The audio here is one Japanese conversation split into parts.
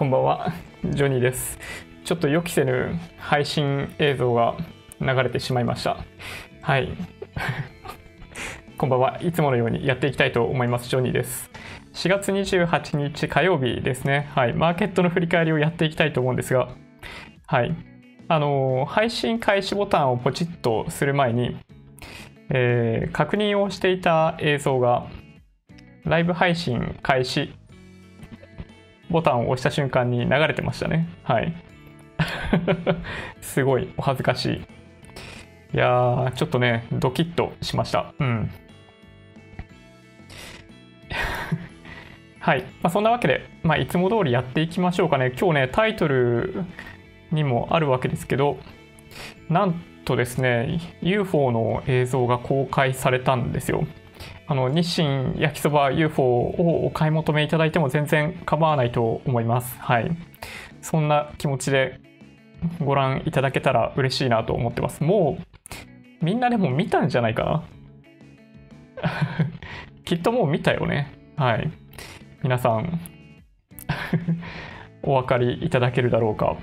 こんばんは、ジョニーです。ちょっと予期せぬ配信映像が流れてしまいました。はい。こんばんは。いつものようにやっていきたいと思います。ジョニーです。4月28日火曜日ですね。はい。マーケットの振り返りをやっていきたいと思うんですが、はい。あの配信開始ボタンをポチッとする前に、えー確認をしていた映像が、ライブ配信開始ボタンを押した瞬間に流れてましたね。はい。すごいお恥ずかしい。いやー、ちょっとね、ドキッとしました。うん。はい。まあ、そんなわけで、まあ、いつも通りやっていきましょうかね。今日ね、タイトルにもあるわけですけど、なんとですね、UFO の映像が公開されたんですよ。あの日清焼きそば UFO をお買い求めいただいても全然構わないと思います。はい。そんな気持ちでご覧いただけたら嬉しいなと思ってます。もうみんなでも見たんじゃないかな？きっともう見たよね。はい。皆さん お分かりいただけるだろうか。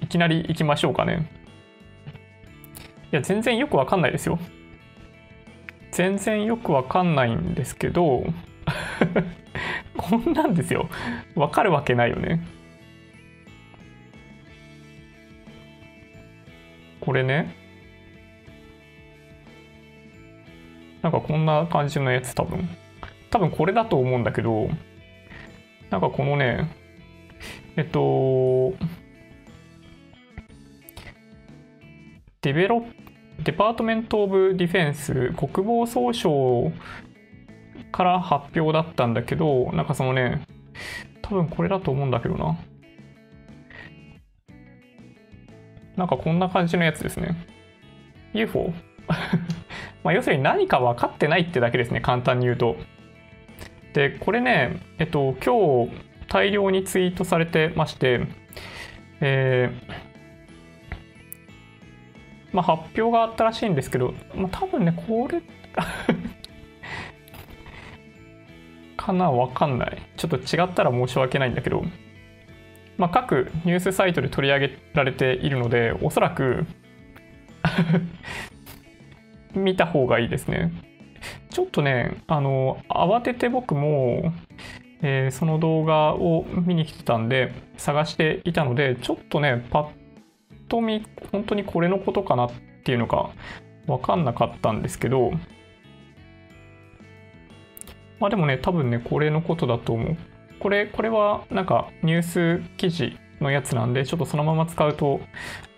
いきなり行きましょうかね。いや、全然よくわかんないですよ。全然よくわかんないんですけどこんなんですよ。わかるわけないよね。これね。なんかこんな感じのやつ多分。多分これだと思うんだけどなんかこのねえっとデベロッデパートメント・オブ・ディフェンス国防総省から発表だったんだけどなんかそのね多分これだと思うんだけどな。なんかこんな感じのやつですね。UFO? まあ要するに何か分かってないってだけですね簡単に言うと。でこれねえっと今日大量にツイートされてましてえーまあ、発表があったらしいんですけど、まあ、多分ねこれ かなわかんない。ちょっと違ったら申し訳ないんだけど、まあ、各ニュースサイトで取り上げられているのでおそらく 見た方がいいですね。ちょっとねあの慌てて僕も、えーその動画を見に来てたんで探していたのでちょっとねパッと見本当にこれのことかなっていうのが分かんなかったんですけどまあでもね多分ねこれのことだと思う。これこれはなんかニュース記事のやつなんでちょっとそのまま使うと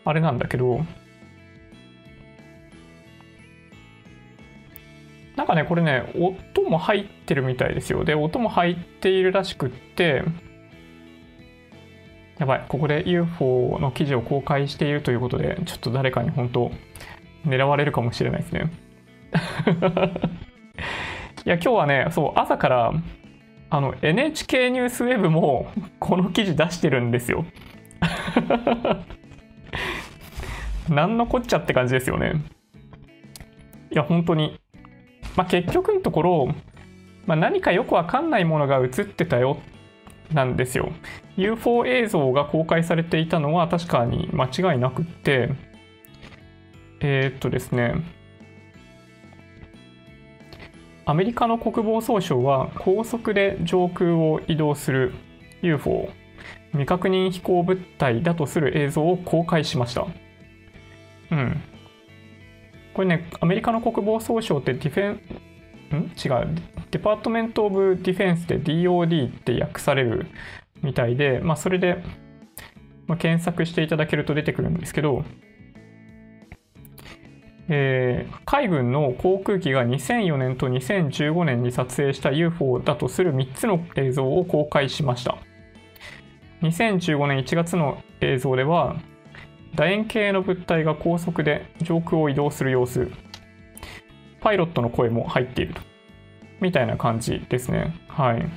あれなんだけどなんかねこれね音も入ってるみたいですよ。で音も入っているらしくってやばい、ここで UFO の記事を公開しているということで、ちょっと誰かに本当、狙われるかもしれないですね。いや、今日はね、そう、朝から、あの、NHK ニュースウェブも、この記事出してるんですよ。なんのこっちゃって感じですよね。いや、本当に。まあ、結局のところ、まあ、何かよくわかんないものが映ってたよなんですよ。UFO 映像が公開されていたのは確かに間違いなくって、えーっとですね、アメリカの国防総省は高速で上空を移動する UFO 未確認飛行物体だとする映像を公開しました。うん。これね、アメリカの国防総省ってディフェン、ん？違う。デパートメント・オブ・ディフェンスで DOD って訳されるみたいで、まあ、それで、まあ、検索していただけると出てくるんですけど、えー海軍の航空機が2004年と2015年に撮影した UFO だとする3つの映像を公開しました。2015年1月の映像では、楕円形の物体が高速で上空を移動する様子、パイロットの声も入っていると。みたいな感じですね。はい。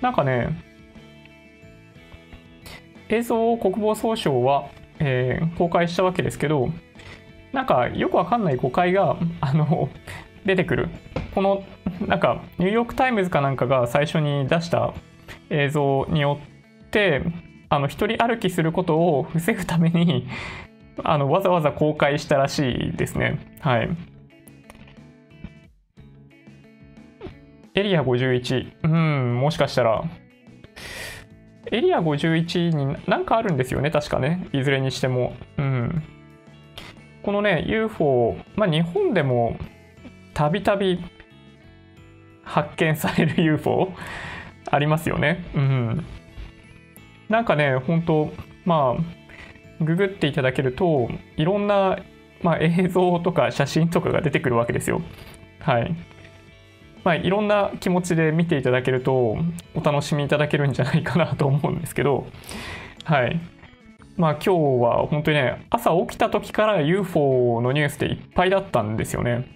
なんかね、映像を国防総省は、えー公開したわけですけど、なんかよくわかんない誤解が、あの、出てくる。この、なんか、ニューヨーク・タイムズかなんかが最初に出した映像によってあの一人歩きすることを防ぐためにあのわざわざ公開したらしいですね。はい。エリア51。うん、もしかしたら。エリア51に何かあるんですよね、確かね。いずれにしても。うん。このね、UFO、まあ日本でもたびたび発見される UFO ありますよね。うん。なんかね、本当まあ、ググっていただけると、いろんな、まあ、映像とか写真とかが出てくるわけですよ。はい。まあ、いろんな気持ちで見ていただけると、お楽しみいただけるんじゃないかなと思うんですけど、はい。まあ今日は本当にね、朝起きた時から UFO のニュースでいっぱいだったんですよね。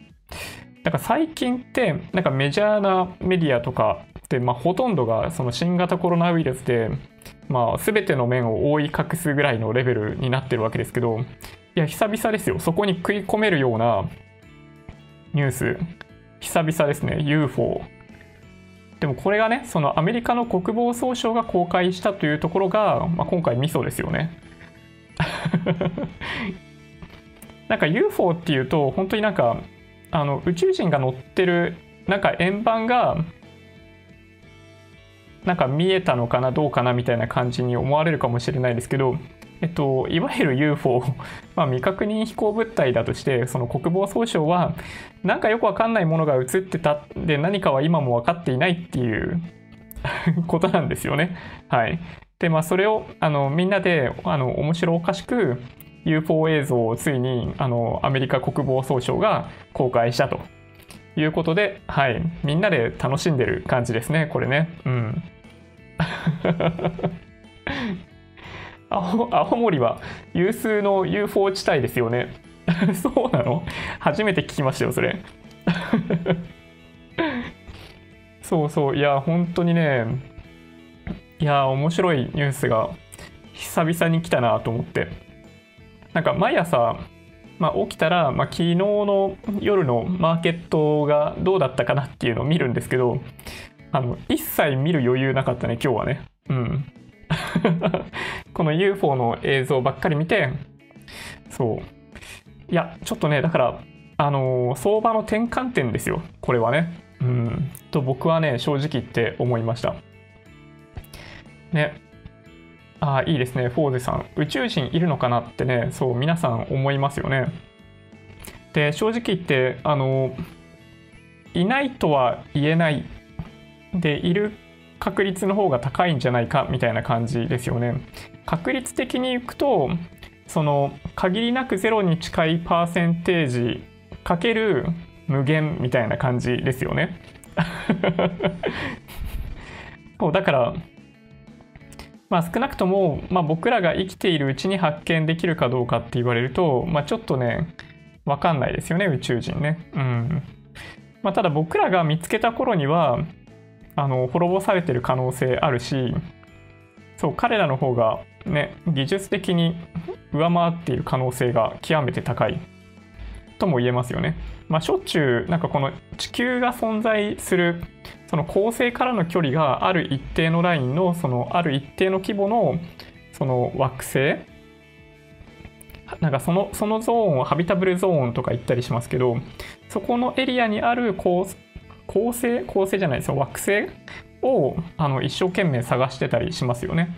だから最近ってなんかメジャーなメディアとかで、まあ、ほとんどがその新型コロナウイルスで、まあ、全ての面を覆い隠すぐらいのレベルになってるわけですけどいや久々ですよ。そこに食い込めるようなニュース。久々ですね。UFO でもこれがねそのアメリカの国防総省が公開したというところが、まあ、今回ミソですよね。なんか UFO っていうと本当になんかあの宇宙人が乗ってるなんか円盤がなんか見えたのかなどうかなみたいな感じに思われるかもしれないですけど、えっと、いわゆる UFO、まあ、未確認飛行物体だとしてその国防総省はなんかよくわかんないものが映ってたで何かは今も分かっていないっていう ことなんですよね。はい、でまあそれをあのみんなであの面白おかしく UFO 映像をついにあのアメリカ国防総省が公開したということで、はい、みんなで楽しんでる感じですね、これね。うん。青青森は有数の UFO 地帯ですよね。そうなの？初めて聞きましたよ、それ。そうそう、いや、本当にね、いや、面白いニュースが久々に来たなと思って。なんか毎朝、まあ、起きたら、まあ、昨日の夜のマーケットがどうだったかなっていうのを見るんですけど、あの、一切見る余裕なかったね、今日はね。うん。この UFO の映像ばっかり見て、そう。いや、ちょっとね、だから、あのー、相場の転換点ですよ、これはね。うん。と僕はね、正直言って思いました。ね。ああ、いいですね、フォーゼさん。宇宙人いるのかなってね、そう、皆さん思いますよね。で、正直言って、あの、いないとは言えないでいる確率の方が高いんじゃないかみたいな感じですよね。確率的にいくとその限りなくゼロに近いパーセンテージかける無限みたいな感じですよね。そうだからまあ少なくとも、まあ、僕らが生きているうちに発見できるかどうかって言われると、まあ、ちょっとね分かんないですよね宇宙人ね。うんまあ、ただ僕らが見つけた頃にはあの滅ぼされてる可能性あるしそう彼らの方がね技術的に上回っている可能性が極めて高いとも言えますよね。まあ、しょっちゅうなんかこの地球が存在するその恒星からの距離がある一定のラインのそのある一定の規模のその惑星なんかそのそのゾーンをハビタブルゾーンとか言ったりしますけどそこのエリアにある恒星恒星じゃないですよ惑星をあの一生懸命探してたりしますよね。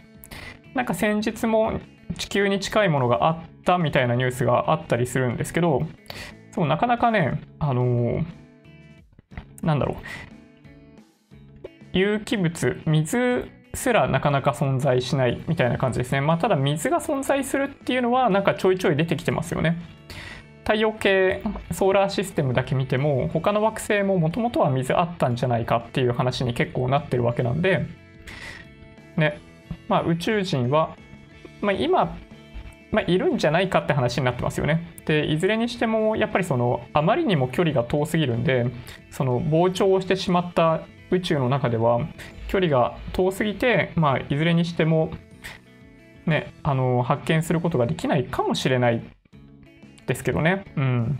なんか先日も地球に近いものがあったみたいなニュースがあったりするんですけどそうなかなかねあのー、なんだろう有機物水すらなかなか存在しないみたいな感じですね。まあ、ただ水が存在するっていうのはなんかちょいちょい出てきてますよね。太陽系ソーラーシステムだけ見ても他の惑星ももともとは水あったんじゃないかっていう話に結構なってるわけなんでねまあ宇宙人は、まあ、今、まあ、いるんじゃないかって話になってますよね。でいずれにしてもやっぱりそのあまりにも距離が遠すぎるんでその膨張してしまった宇宙の中では距離が遠すぎて、まあ、いずれにしてもね、あの発見することができないかもしれないですけどね。うん。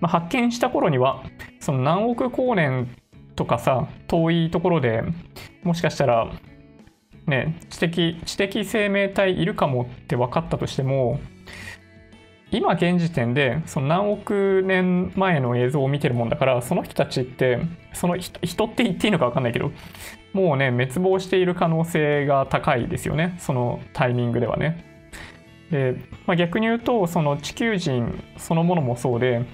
まあ、発見した頃には、その何億光年とかさ遠いところでもしかしたらね知的知的生命体いるかもって分かったとしても今現時点でその何億年前の映像を見てるもんだからその人たちってその人って言っていいのか分かんないけどもうね滅亡している可能性が高いですよねそのタイミングではね。で、まあ、逆に言うとその地球人そのものもそうで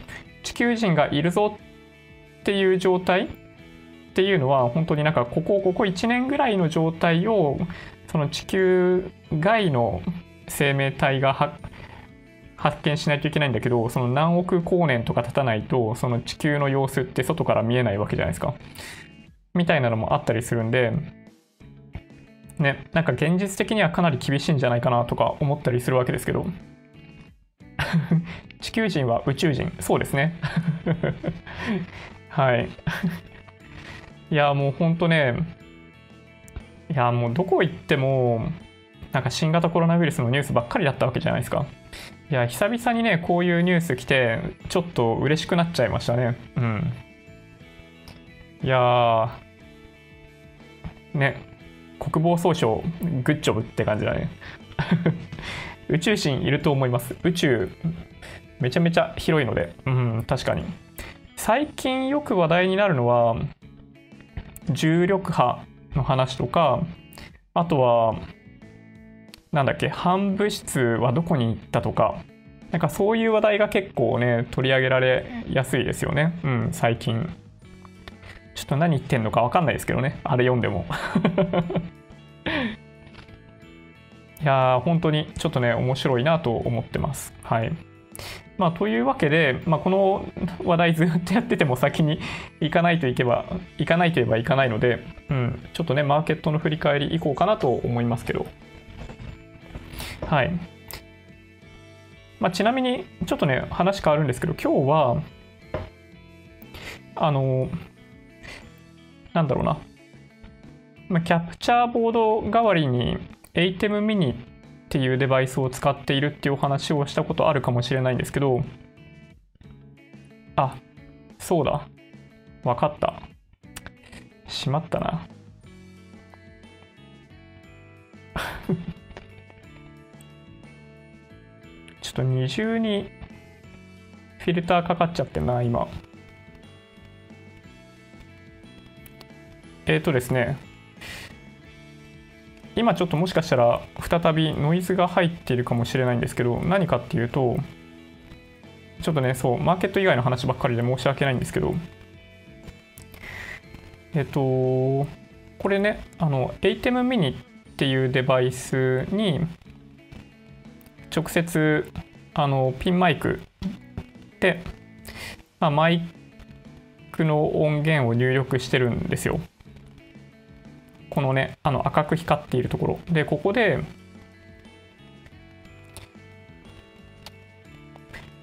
地球人がいるぞっていう状態っていうのは本当になんかここここ1年ぐらいの状態をその地球外の生命体が発見しないといけないんだけどその何億光年とか経たないとその地球の様子って外から見えないわけじゃないですか。みたいなのもあったりするんでねなんか現実的にはかなり厳しいんじゃないかなとか思ったりするわけですけど。地球人は宇宙人。そうですね。はい。いやもうほんとねいやもうどこ行ってもなんか新型コロナウイルスのニュースばっかりだったわけじゃないですか。いや久々にねこういうニュース来てちょっと嬉しくなっちゃいましたね。うん。いやね国防総省グッジョブって感じだね。宇宙人いると思います。宇宙めちゃめちゃ広いので。うん確かに。最近よく話題になるのは重力波の話とかあとはなんだっけ反物質はどこに行ったとかなんかそういう話題が結構ね取り上げられやすいですよね。うん最近。ちょっと何言ってんのか分かんないですけどね。あれ読んでも。いやー本当にちょっとね面白いなと思ってます。はい。まあ、というわけで、まあ、この話題ずっとやってても先に 行かないといけば、行かないといえばいかないので、うん、ちょっとね、マーケットの振り返りいこうかなと思いますけど。はい。まあ、ちなみに、ちょっとね、話変わるんですけど、今日は、あの、なんだろうな、まあ、キャプチャーボード代わりに ATEM mini っていうデバイスを使っているっていうお話をしたことあるかもしれないんですけど、あ、そうだ。わかった。しまったな。ちょっと二重にフィルターかかっちゃってんな、今。えっ、ー、とですね、今ちょっともしかしたら再びノイズが入っているかもしれないんですけど何かっていうとちょっとねそうマーケット以外の話ばっかりで申し訳ないんですけどえっとこれねあの ATEM mini っていうデバイスに直接あのピンマイクで、まあ、マイクの音源を入力してるんですよ。このねあの赤く光っているところ。でここで、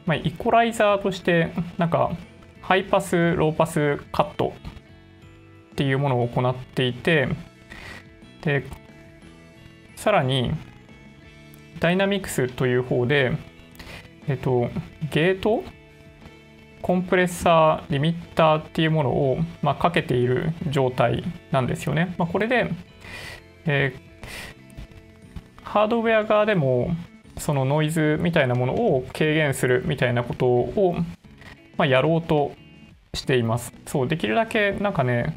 まあ、イコライザーとしてなんかハイパスローパスカットっていうものを行っていてでさらにダイナミクスという方でえっとゲートコンプレッサーリミッターっていうものを、まあ、かけている状態なんですよね。まあ、これで、えー、ハードウェア側でもそのノイズみたいなものを軽減するみたいなことを、まあ、やろうとしています。そうできるだけなんかね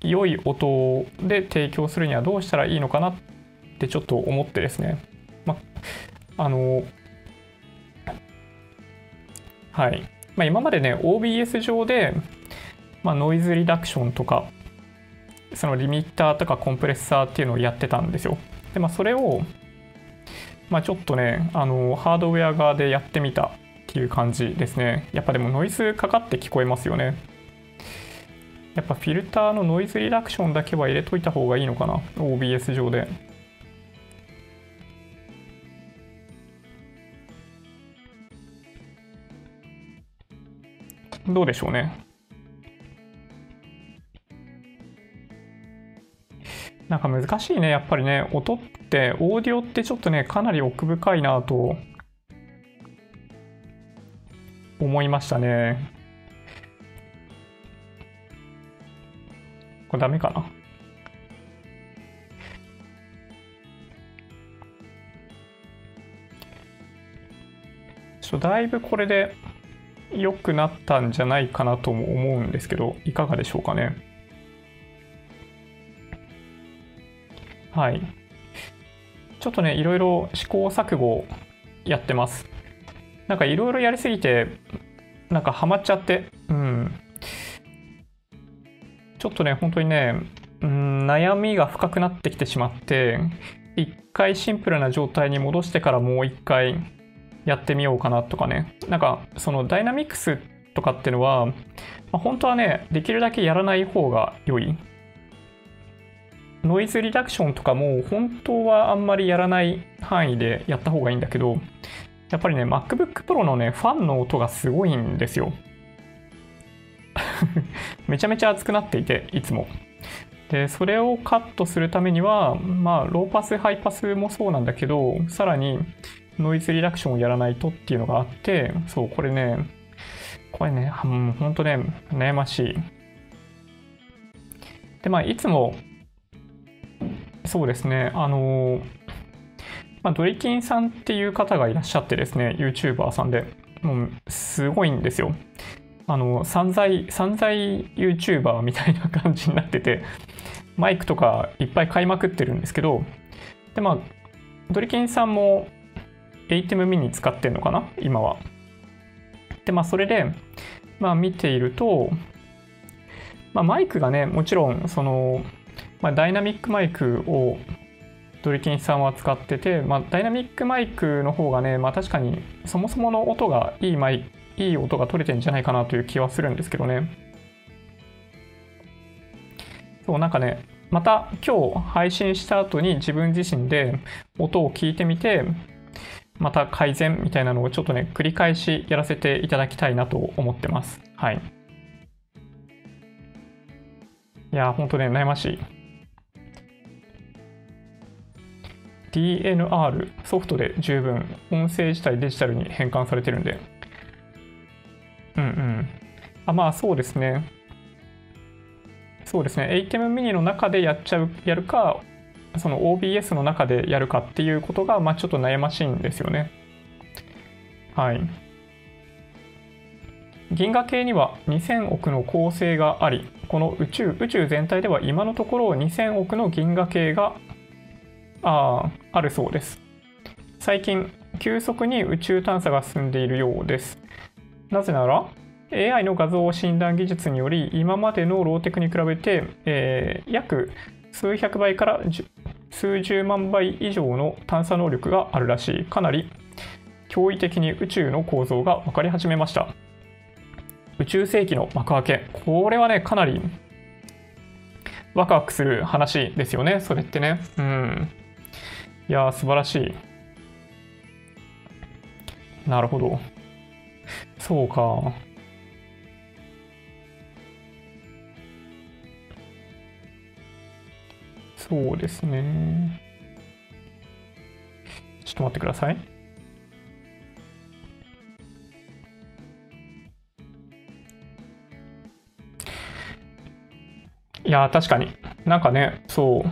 良い音で提供するにはどうしたらいいのかなってちょっと思ってですね、まあのはい。まあ、今までね、OBS 上で、まあ、ノイズリダクションとか、そのリミッターとかコンプレッサーっていうのをやってたんですよ。で、まあ、それを、まあ、ちょっとね、あの、ハードウェア側でやってみたっていう感じですね。やっぱでもノイズかかって聞こえますよね。やっぱフィルターのノイズリダクションだけは入れといた方がいいのかな？OBS 上で。どうでしょうね。なんか難しいね、やっぱりね、音って、オーディオってちょっとね、かなり奥深いなと思いましたね。これダメかな？ちょだいぶこれで良くなったんじゃないかなとも思うんですけど、いかがでしょうかね。はい。ちょっとね、いろいろ試行錯誤やってます。なんかいろいろやりすぎて、なんかハマっちゃって、うん。ちょっとね、本当にね、うん、悩みが深くなってきてしまって、一回シンプルな状態に戻してからもう一回やってみようかなとかね。なんか、そのダイナミクスとかっていうのは、まあ、本当はね、できるだけやらない方が良い。ノイズリダクションとかも本当はあんまりやらない範囲でやった方がいいんだけど、やっぱりね、MacBook Pro のね、ファンの音がすごいんですよ。めちゃめちゃ熱くなっていて、いつも。で、それをカットするためには、まあ、ローパス、ハイパスもそうなんだけど、さらに、ノイズリダクションをやらないとっていうのがあって、そう、これね、これね、もうほんとね、悩ましい。で、まあ、いつも、そうですね、あの、まあ、ドリキンさんっていう方がいらっしゃってですね、YouTuber さんで、もう、すごいんですよ。あの、散財、散財 YouTuber みたいな感じになってて、マイクとかいっぱい買いまくってるんですけど、で、まあ、ドリキンさんも ATEM mini 使ってんのかな？今は。で、まあ、それで、まあ、見ていると、まあ、マイクがね、もちろん、その、まあ、ダイナミックマイクをドリキンさんは使ってて、まあ、ダイナミックマイクの方がね、まあ、確かにそもそもの音がいいマイクいい音が取れてんじゃないかなという気はするんですけどね。そう、なんかね、また今日配信した後に自分自身で音を聞いてみて、また改善みたいなのをちょっとね、繰り返しやらせていただきたいなと思ってます。はい。いや、ほんとね、悩ましい。DNR ソフトで十分音声自体デジタルに変換されてるんで。うんうん。あ、まあそうですね。そうですね。ATEM mini の中でやっちゃう、やるか、その OBS の中でやるかっていうことが、まあ、ちょっと悩ましいんですよね。はい。銀河系には2000億の恒星があり、この宇宙、宇宙全体では今のところ2000億の銀河系がああるそうです。最近、急速に宇宙探査が進んでいるようです。なぜなら、AI の画像診断技術により、今までのローテクに比べて、えー、約数百倍から数十万倍以上の探査能力があるらしい。かなり驚異的に宇宙の構造が分かり始めました。宇宙世紀の幕開け。これはね、かなりワクワクする話ですよね。それってね。うん。いやー、素晴らしい。なるほど。そうか。そうですね。ちょっと待ってください。いや、確かに。なんかね、そう。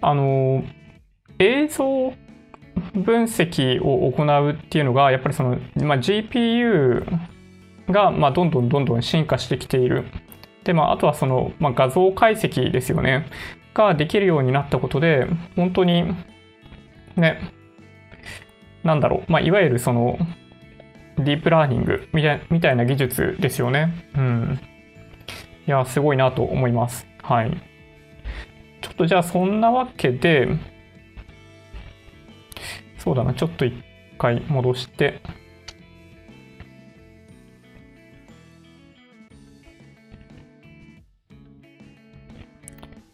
あの、映像分析を行うっていうのが、やっぱりその、まあ、GPU が、まあ、どんどんどんどん進化してきている。で、まあ、あとはその、まあ、画像解析ですよね。ができるようになったことで、本当に、ね、なんだろう、まあ、いわゆるその、ディープラーニングみたいみたいな技術ですよね。うん。いや、すごいなと思います。はい。ちょっとじゃあそんなわけで、そうだな、ちょっと一回戻して、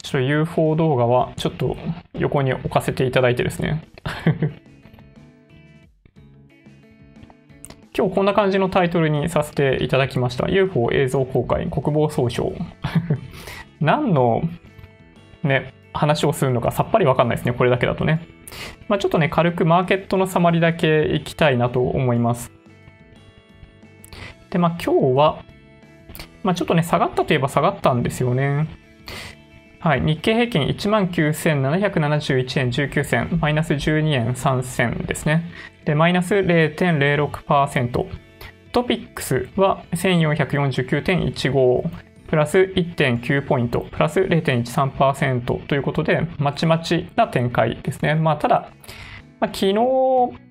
ちょっと UFO 動画はちょっと横に置かせていただいてですね 今日こんな感じのタイトルにさせていただきました。UFO 映像公開国防総省。何のね、話をするのかさっぱりわかんないですね。これだけだとね。まあ、ちょっとね、軽くマーケットのサマリだけいきたいなと思います。で、まあ今日は、まあちょっとね、下がったといえば下がったんですよね。はい、日経平均1万9771円19銭、マイナス12円3銭ですね。で、マイナス0.06%。トピックスは1449.15、プラス1.9ポイント、プラス0.13%ということで、まちまちな展開ですね。まあ、ただ、まあ、昨日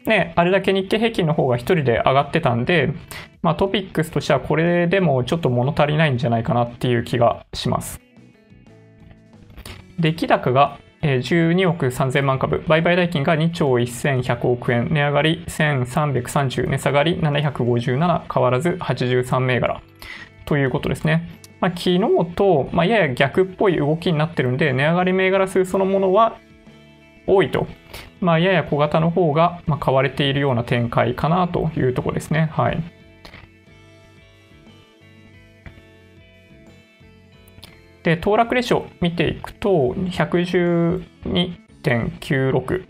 ね、あれだけ日経平均の方が1人で上がってたんで、まあ、トピックスとしてはこれでもちょっと物足りないんじゃないかなっていう気がします。出来高が12億3000万株、売買代金が2兆1100億円、値上がり1330、値下がり757、変わらず83銘柄ということですね。まあ、昨日と、まあ、やや逆っぽい動きになってるんで、値上がり銘柄数そのものは多いと、まあ、やや小型の方がま買われているような展開かなというところですね。はい。で、騰落レシオ見ていくと、112.96。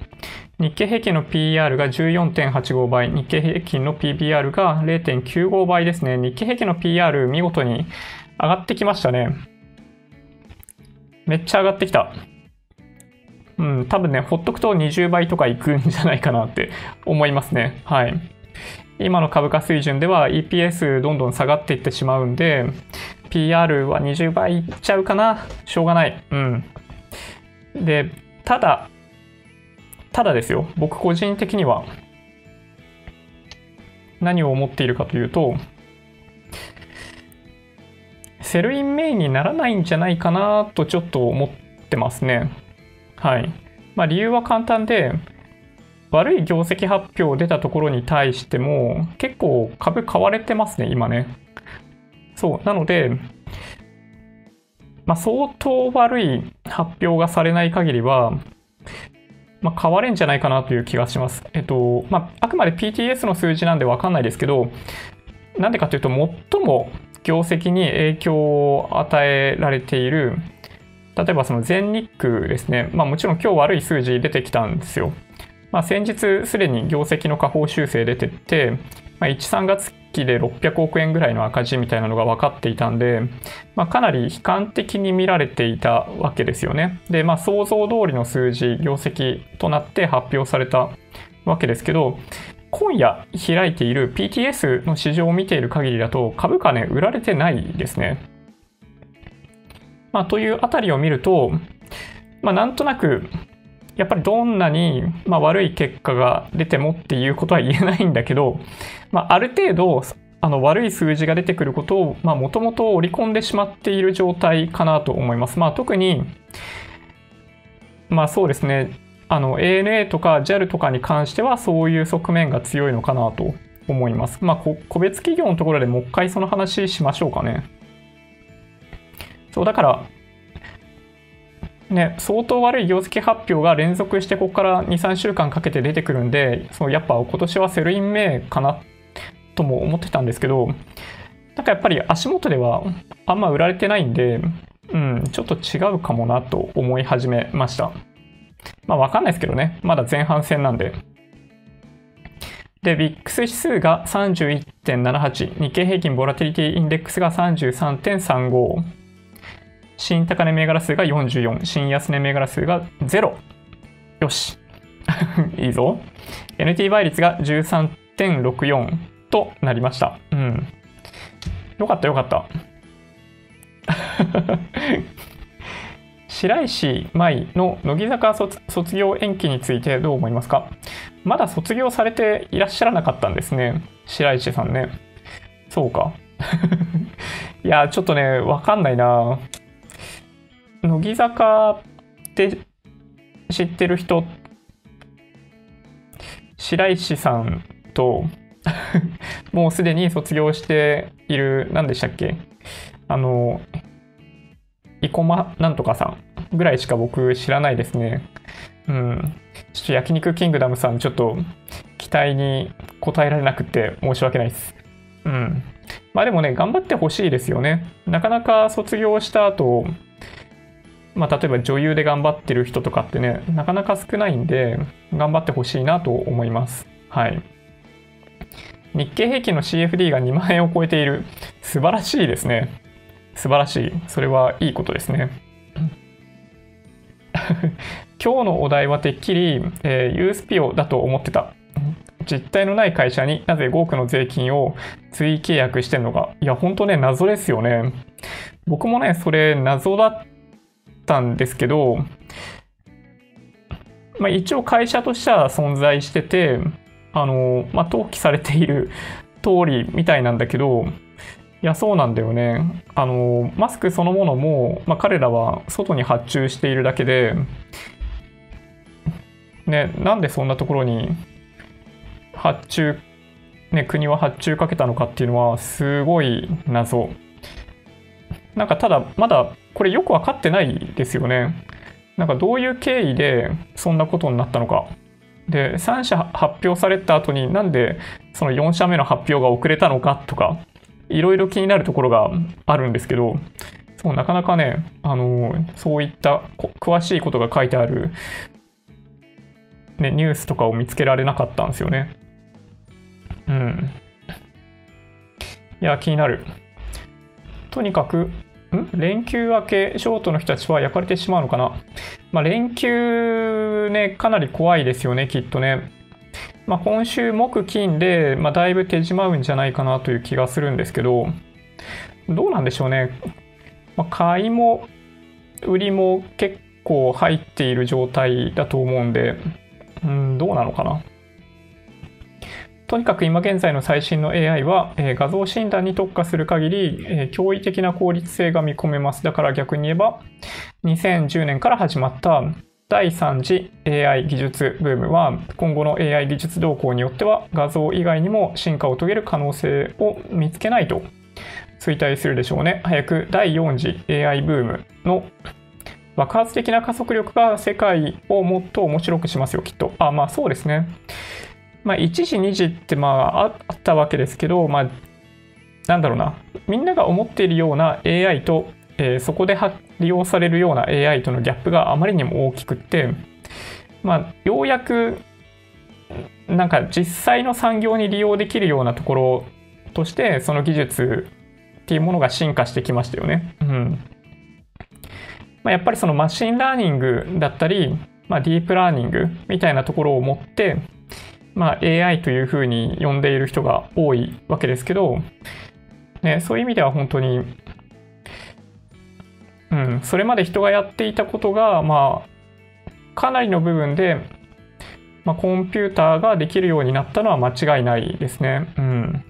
日経平均の PR が14.85倍、日経平均の PBR が0.95倍ですね。日経平均の PR 見事に上がってきましたね。めっちゃ上がってきた。うん、多分ね、ほっとくと20倍とかいくんじゃないかなって 思いますね。はい。今の株価水準では EPS どんどん下がっていってしまうんで、PR は20倍いっちゃうかな。しょうがない。うん。で、ただ、ただですよ。僕個人的には何を思っているかというと、 Sell in May にならないんじゃないかなとちょっと思ってますね。はい。まあ理由は簡単で、悪い業績発表出たところに対しても結構株買われてますね、今ね。そう。なので、まあ、相当悪い発表がされない限りは、まあ、変われんじゃないかなという気がします。えっと、まあ、あくまで PTS の数字なんでわかんないですけど、なんでかというと、最も業績に影響を与えられている、例えばその全日空ですね。まあもちろん今日悪い数字出てきたんですよ。まあ先日すでに業績の下方修正出てって、まあ、1、3月期で600億円ぐらいの赤字みたいなのが分かっていたんで、まあ、かなり悲観的に見られていたわけですよね。で、まあ、想像通りの数字、業績となって発表されたわけですけど、今夜開いている PTS の市場を見ている限りだと株価ね、売られてないですね。まあ、というあたりを見ると、まあ、なんとなくやっぱりどんなに、まあ、悪い結果が出てもっていうことは言えないんだけど、まあ、ある程度あの悪い数字が出てくることをもともと織り込んでしまっている状態かなと思います。まあ、特に、まあそうですね、あの ANA とか JAL とかに関してはそういう側面が強いのかなと思います。まあ個別企業のところでもう一回その話しましょうかね。そうだからね、相当悪い業績発表が連続してここから2、3週間かけて出てくるんで、そのやっぱ今年は Sell in May かなとも思ってたんですけど、なんかやっぱり足元ではあんま売られてないんで、うん、ちょっと違うかもなと思い始めました。まあわかんないですけどね、まだ前半戦なんで。で、VIX 指数が31.78、日経平均ボラティリティインデックスが33.35、新高値銘柄数が44、新安値銘柄数が0。よし。いいぞ。NT 倍率が13.64となりました。うん。よかったよかった。白石舞の乃木坂卒業延期についてどう思いますか？まだ卒業されていらっしゃらなかったんですね。白石さんね。そうか。いや、ちょっとね、わかんないな。乃木坂って知ってる人、白石さんと もうすでに卒業している、何でしたっけ？あの、生駒なんとかさんぐらいしか僕知らないですね。うん。ちょっと焼肉キングダムさん、ちょっと期待に応えられなくて申し訳ないです。うん。まあでもね、頑張ってほしいですよね。なかなか卒業した後、まあ、例えば女優で頑張ってる人とかってね、なかなか少ないんで、頑張ってほしいなと思います。はい。日経平均の CFD が2万円を超えている。素晴らしいですね。素晴らしい。それはいいことですね。今日のお題はてっきり、えー、ユースピオだと思ってた。実体のない会社になぜ5億の税金を追契約してんのか。いや、ほんとね、謎ですよね。僕もね、それ謎だったんですけど、まあ、一応会社としては存在してて、あの、まあ、登記されている 通りみたいなんだけど、いや、そうなんだよね。あの、マスクそのものも、まあ、彼らは外に発注しているだけで、ね、なんでそんなところに発注、ね、国は発注かけたのかっていうのはすごい謎。なんかただ、まだこれよく分かってないですよね。なんかどういう経緯でそんなことになったのか。で、3社発表された後になんでその4社目の発表が遅れたのかとか、いろいろ気になるところがあるんですけど、そうなかなかね、あのそういった詳しいことが書いてある、ね、ニュースとかを見つけられなかったんですよね。うん。いや、気になる。とにかく、ん？連休明け、ショートの人たちは焼かれてしまうのかな？まあ、連休ね、かなり怖いですよね、きっとね。まあ、今週木金で、まあ、だいぶ手締まうんじゃないかなという気がするんですけど、どうなんでしょうね。まあ、買いも売りも結構入っている状態だと思うんで、うん、どうなのかな？とにかく今現在の最新の AI は、え、画像診断に特化する限り、え、驚異的な効率性が見込めます。だから逆に言えば、2010年から始まった第3次 AI 技術ブームは今後の AI 技術動向によっては画像以外にも進化を遂げる可能性を見つけないと衰退するでしょうね。早く第4次 AI ブームの爆発的な加速力が世界をもっと面白くしますよ、きっと。あ、まあそうですね。まあ1次2次ってまああったわけですけど、まあなんだろうな。みんなが思っているような AI とえー、そこで利用されるような AI とのギャップがあまりにも大きくって、まあ、ようやくなんか実際の産業に利用できるようなところとしてその技術っていうものが進化してきましたよね。うんまあ、やっぱりその machine learning だったり、まあ、ディープラーニングみたいなところを持って、まあ、AI というふうに呼んでいる人が多いわけですけど、ね、そういう意味では本当にうん、それまで人がやっていたことが、まあ、かなりの部分で、まあ、コンピューターができるようになったのは間違いないですね。うん。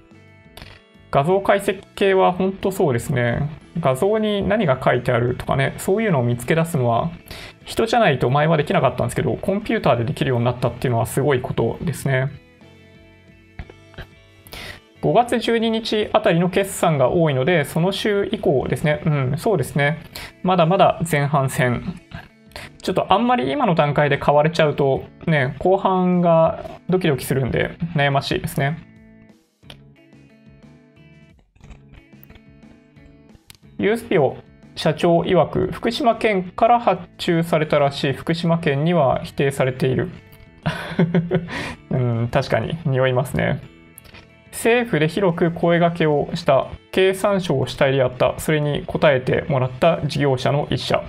画像解析系は本当そうですね。画像に何が書いてあるとかね、そういうのを見つけ出すのは、人じゃないと前はできなかったんですけど、コンピューターでできるようになったっていうのはすごいことですね。5月12日あたりの決算が多いので、その週以降ですね。うん、そうですね。まだまだ前半戦。ちょっとあんまり今の段階で買われちゃうと、ね、後半がドキドキするんで悩ましいですね。ユースピオ社長曰く、福島県から発注されたらしい。福島県には否定されている。うん、確かに。匂いますね。政府で広く声掛けをした経産省を主体であった。それに応えてもらった事業者の一社。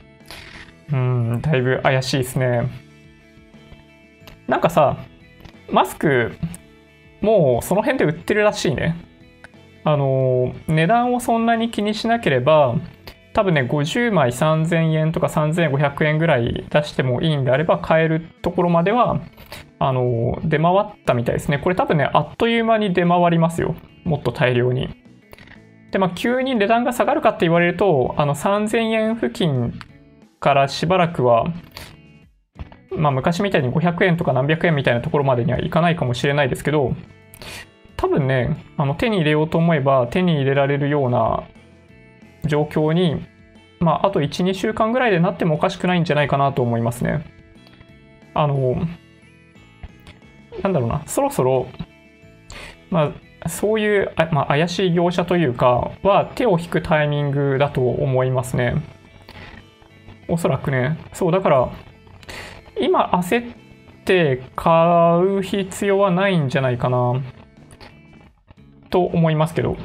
うんだいぶ怪しいですね。なんかさマスクもうその辺で売ってるらしいね。あの値段をそんなに気にしなければ多分ね50枚3000円とか3500円ぐらい出してもいいんであれば買えるところまではあの、出回ったみたいですね。これ多分ね、あっという間に出回りますよ。もっと大量に。で、まあ、急に値段が下がるかって言われると、あの、3000円付近からしばらくは、まあ、昔みたいに500円とか何百円みたいなところまでにはいかないかもしれないですけど、多分ね、あの手に入れようと思えば手に入れられるような状況に、まあ、あと1、2週間ぐらいでなってもおかしくないんじゃないかなと思いますね。あの、なんだろうな、そろそろ、まあ、そういうあ、まあ、怪しい業者というかは手を引くタイミングだと思いますね。おそらくね。そう、だから、今焦って買う必要はないんじゃないかな、と思いますけど。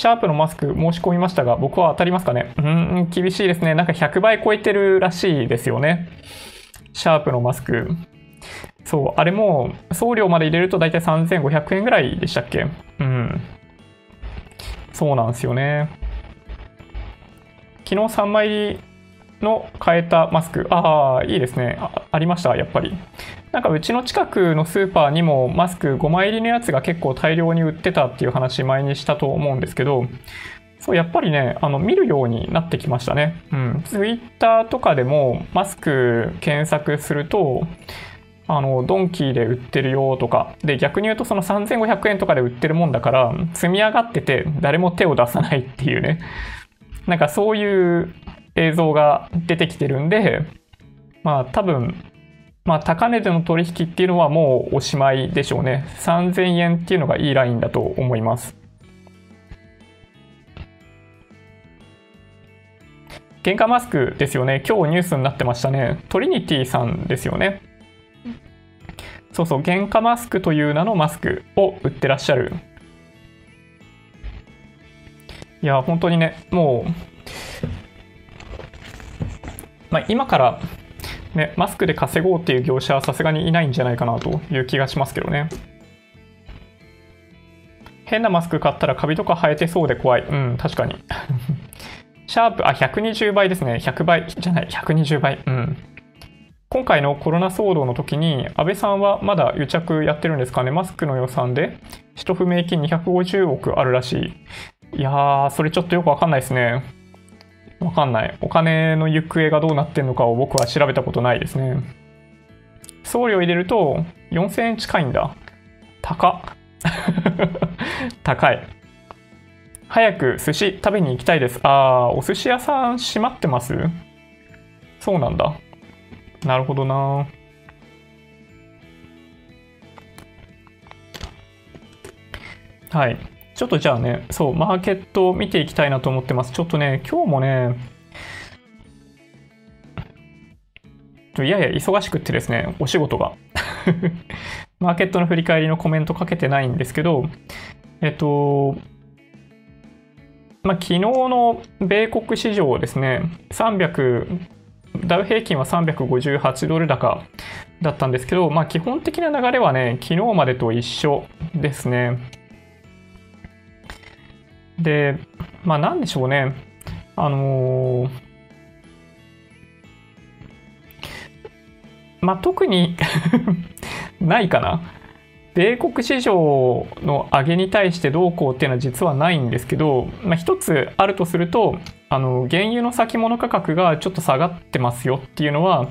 シャープのマスク申し込みましたが、僕は当たりますかね？うん、厳しいですね。なんか100倍超えてるらしいですよね。シャープのマスク。そう、あれも送料まで入れると大体3500円ぐらいでしたっけ？うん。そうなんですよね。昨日3枚の変えたマスク。ああ、いいですねあ。ありました、やっぱり。なんかうちの近くのスーパーにもマスク5枚入りのやつが結構大量に売ってたっていう話前にしたと思うんですけど、そう、やっぱりね、あの、見るようになってきましたね。うん。ツイッターとかでもマスク検索すると、あの、ドンキーで売ってるよとか、で、逆に言うとその3500円とかで売ってるもんだから、積み上がってて誰も手を出さないっていうね。なんかそういう映像が出てきてるんで、まあ多分、まあ高値での取引っていうのはもうおしまいでしょうね。3000円っていうのがいいラインだと思います。原価マスクですよね。今日ニュースになってましたね。トリニティさんですよね。そうそう、原価マスクという名のマスクを売ってらっしゃる。いや、本当にね、もう、まあ、今から、ね、マスクで稼ごうっていう業者はさすがにいないんじゃないかなという気がしますけどね。変なマスク買ったらカビとか生えてそうで怖い。うん、確かに。シャープ、あ、120倍ですね。100倍じゃない、120倍。うん。今回のコロナ騒動の時に、安倍さんはまだ癒着やってるんですかね？マスクの予算で、一不明金250億あるらしい。いやー、それちょっとよくわかんないですね。わかんない。お金の行方がどうなってんのかを僕は調べたことないですね。送料入れると4000円近いんだ。高 高い。早く寿司食べに行きたいです。ああ、お寿司屋さん閉まってます？そうなんだ。なるほどな。はい。ちょっとじゃあね、そう、マーケットを見ていきたいなと思ってます。ちょっとね、今日もね、いやいや、忙しくってですね、お仕事が。マーケットの振り返りのコメントかけてないんですけど、えっと、まあ、昨日の米国市場ですね、300、ダウ平均は358ドル高だったんですけど、まあ、基本的な流れはね、昨日までと一緒ですね。で、まあなんでしょうね。あのー、まあ特に ないかな。米国市場の上げに対してどうこうっていうのは実はないんですけど、まあ、一つあるとすると、あの、原油の先物価格がちょっと下がってますよっていうのは、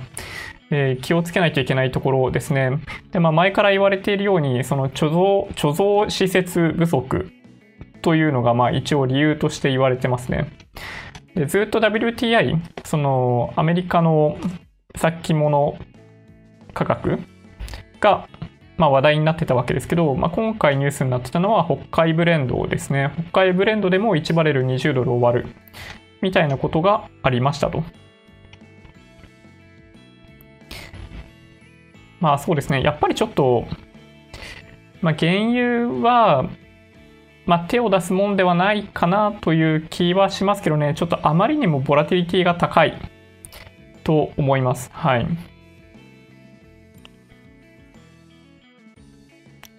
えー、気をつけないといけないところですね。で、まあ、前から言われているように、その貯蔵、貯蔵施設不足というのがまあ一応理由として言われてますね。でずっと WTI、そのアメリカの先物価格がまあ話題になってたわけですけど、まあ、今回ニュースになってたのは北海ブレンドですね。北海ブレンドでも1バレル20ドルを割るみたいなことがありましたと。まあそうですね。やっぱりちょっと、まあ原油はまあ、手を出すもんではないかなという気はしますけどね、ちょっとあまりにもボラティリティが高いと思います。はい。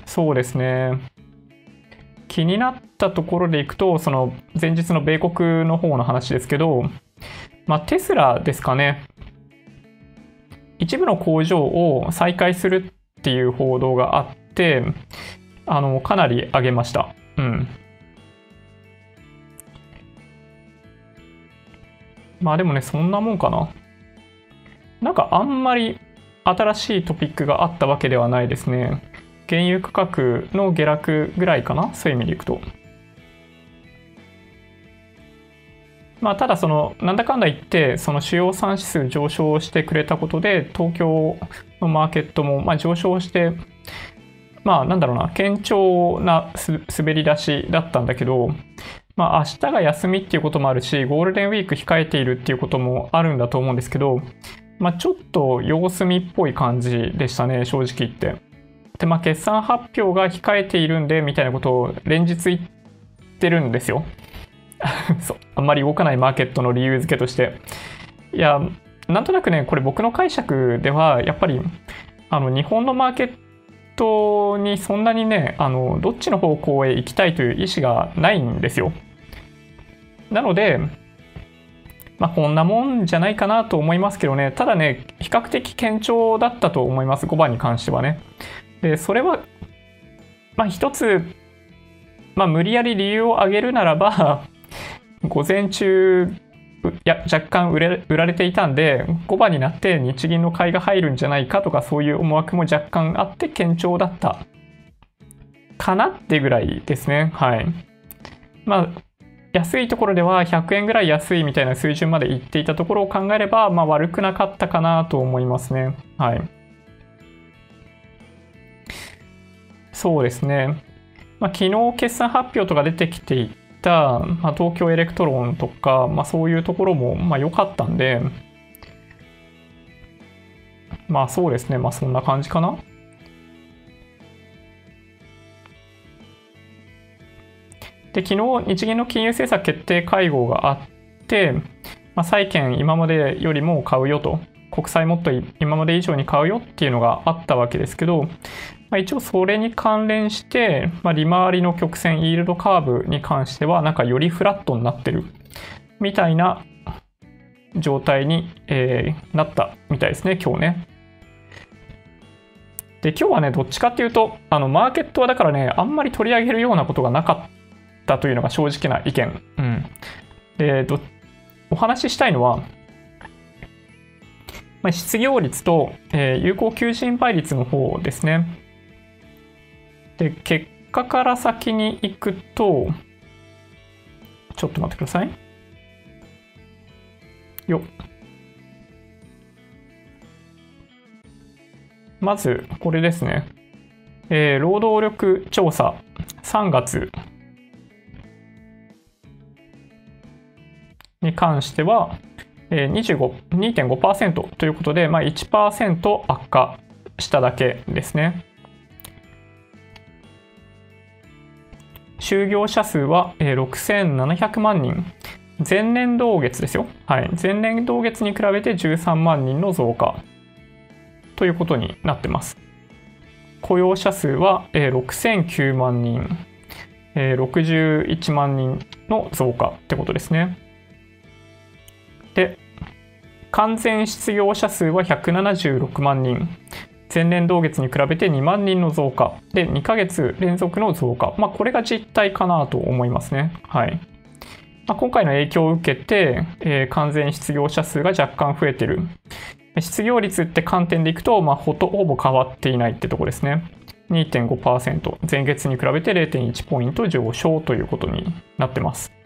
そうですね。気になったところでいくと、その前日の米国の方の話ですけど、まあ、テスラですかね。一部の工場を再開するっていう報道があって、あの、かなり上げました。うん。まあでもね、そんなもんかな。なんかあんまり新しいトピックがあったわけではないですね。原油価格の下落ぐらいかなそういう意味でいくと。まあ、ただそのなんだかんだ言ってその主要産指数上昇してくれたことで東京のマーケットもまあ上昇してまあなんだろうな、堅調な滑り出しだったんだけど、まあ明日が休みっていうこともあるし、ゴールデンウィーク控えているっていうこともあるんだと思うんですけど、まあちょっと様子見っぽい感じでしたね、正直言って。で、まあ決算発表が控えているんで、みたいなことを連日言ってるんですよ。そうあんまり動かないマーケットの理由付けとして。いや、なんとなくね、これ僕の解釈では、やっぱり、あの、日本のマーケットにそんなにね、あの、どっちの方向へ行きたいという意思がないんですよ。なので、まあ、こんなもんじゃないかなと思いますけどね、ただね、比較的堅調だったと思います、5番に関してはね。で、それは、まあ、一つ、まあ、無理やり理由を挙げるならば、午前中、や若干売れ売られていたんで、5番になって日銀の買いが入るんじゃないかとか、そういう思惑も若干あって堅調だったかなってぐらいですね。はい。まあ、安いところでは100円ぐらい安いみたいな水準まで行っていたところを考えれば、まあ、悪くなかったかなと思いますね。はい。そうですね。まあ、昨日決算発表とか出てきていた、まあ、東京エレクトロンとか、まあ、そういうところもまあ良かったんで、まあそうですね、まあそんな感じかな。で、昨日日銀の金融政策決定会合があって、まあ、債券今までよりも買うよと、国債もっと今まで以上に買うよっていうのがあったわけですけど、まあ、一応それに関連して、まあ、利回りの曲線、イールドカーブに関しては、なんかよりフラットになってるみたいな状態に、えー、なったみたいですね、今日ね。で、今日はね、どっちかっていうと、あの、マーケットはだからね、あんまり取り上げるようなことがなかったというのが正直な意見。うん。で、どお話ししたいのは、ま、失業率と、え、有効求人倍率の方ですね。で、結果から先に行くと、ちょっと待ってください。よまず、これですね。えー、労働力調査3月に関しては、えー、2.5%ということで、まあ、1%悪化しただけですね。就業者数は6700万人。前年同月ですよ。はい。前年同月に比べて13万人の増加ということになってます。雇用者数は6009万人、61万人の増加ってことですね。で、完全失業者数は176万人。前年同月に比べて2万人の増加で2ヶ月連続の増加、まあ、これが実態かなと思いますね。はいまあ、今回の影響を受けて、えー、完全失業者数が若干増えている。失業率って観点でいくと、まあ、ほとほぼ変わっていないってとこですね。2.5%、前月に比べて0.1ポイント上昇ということになってます。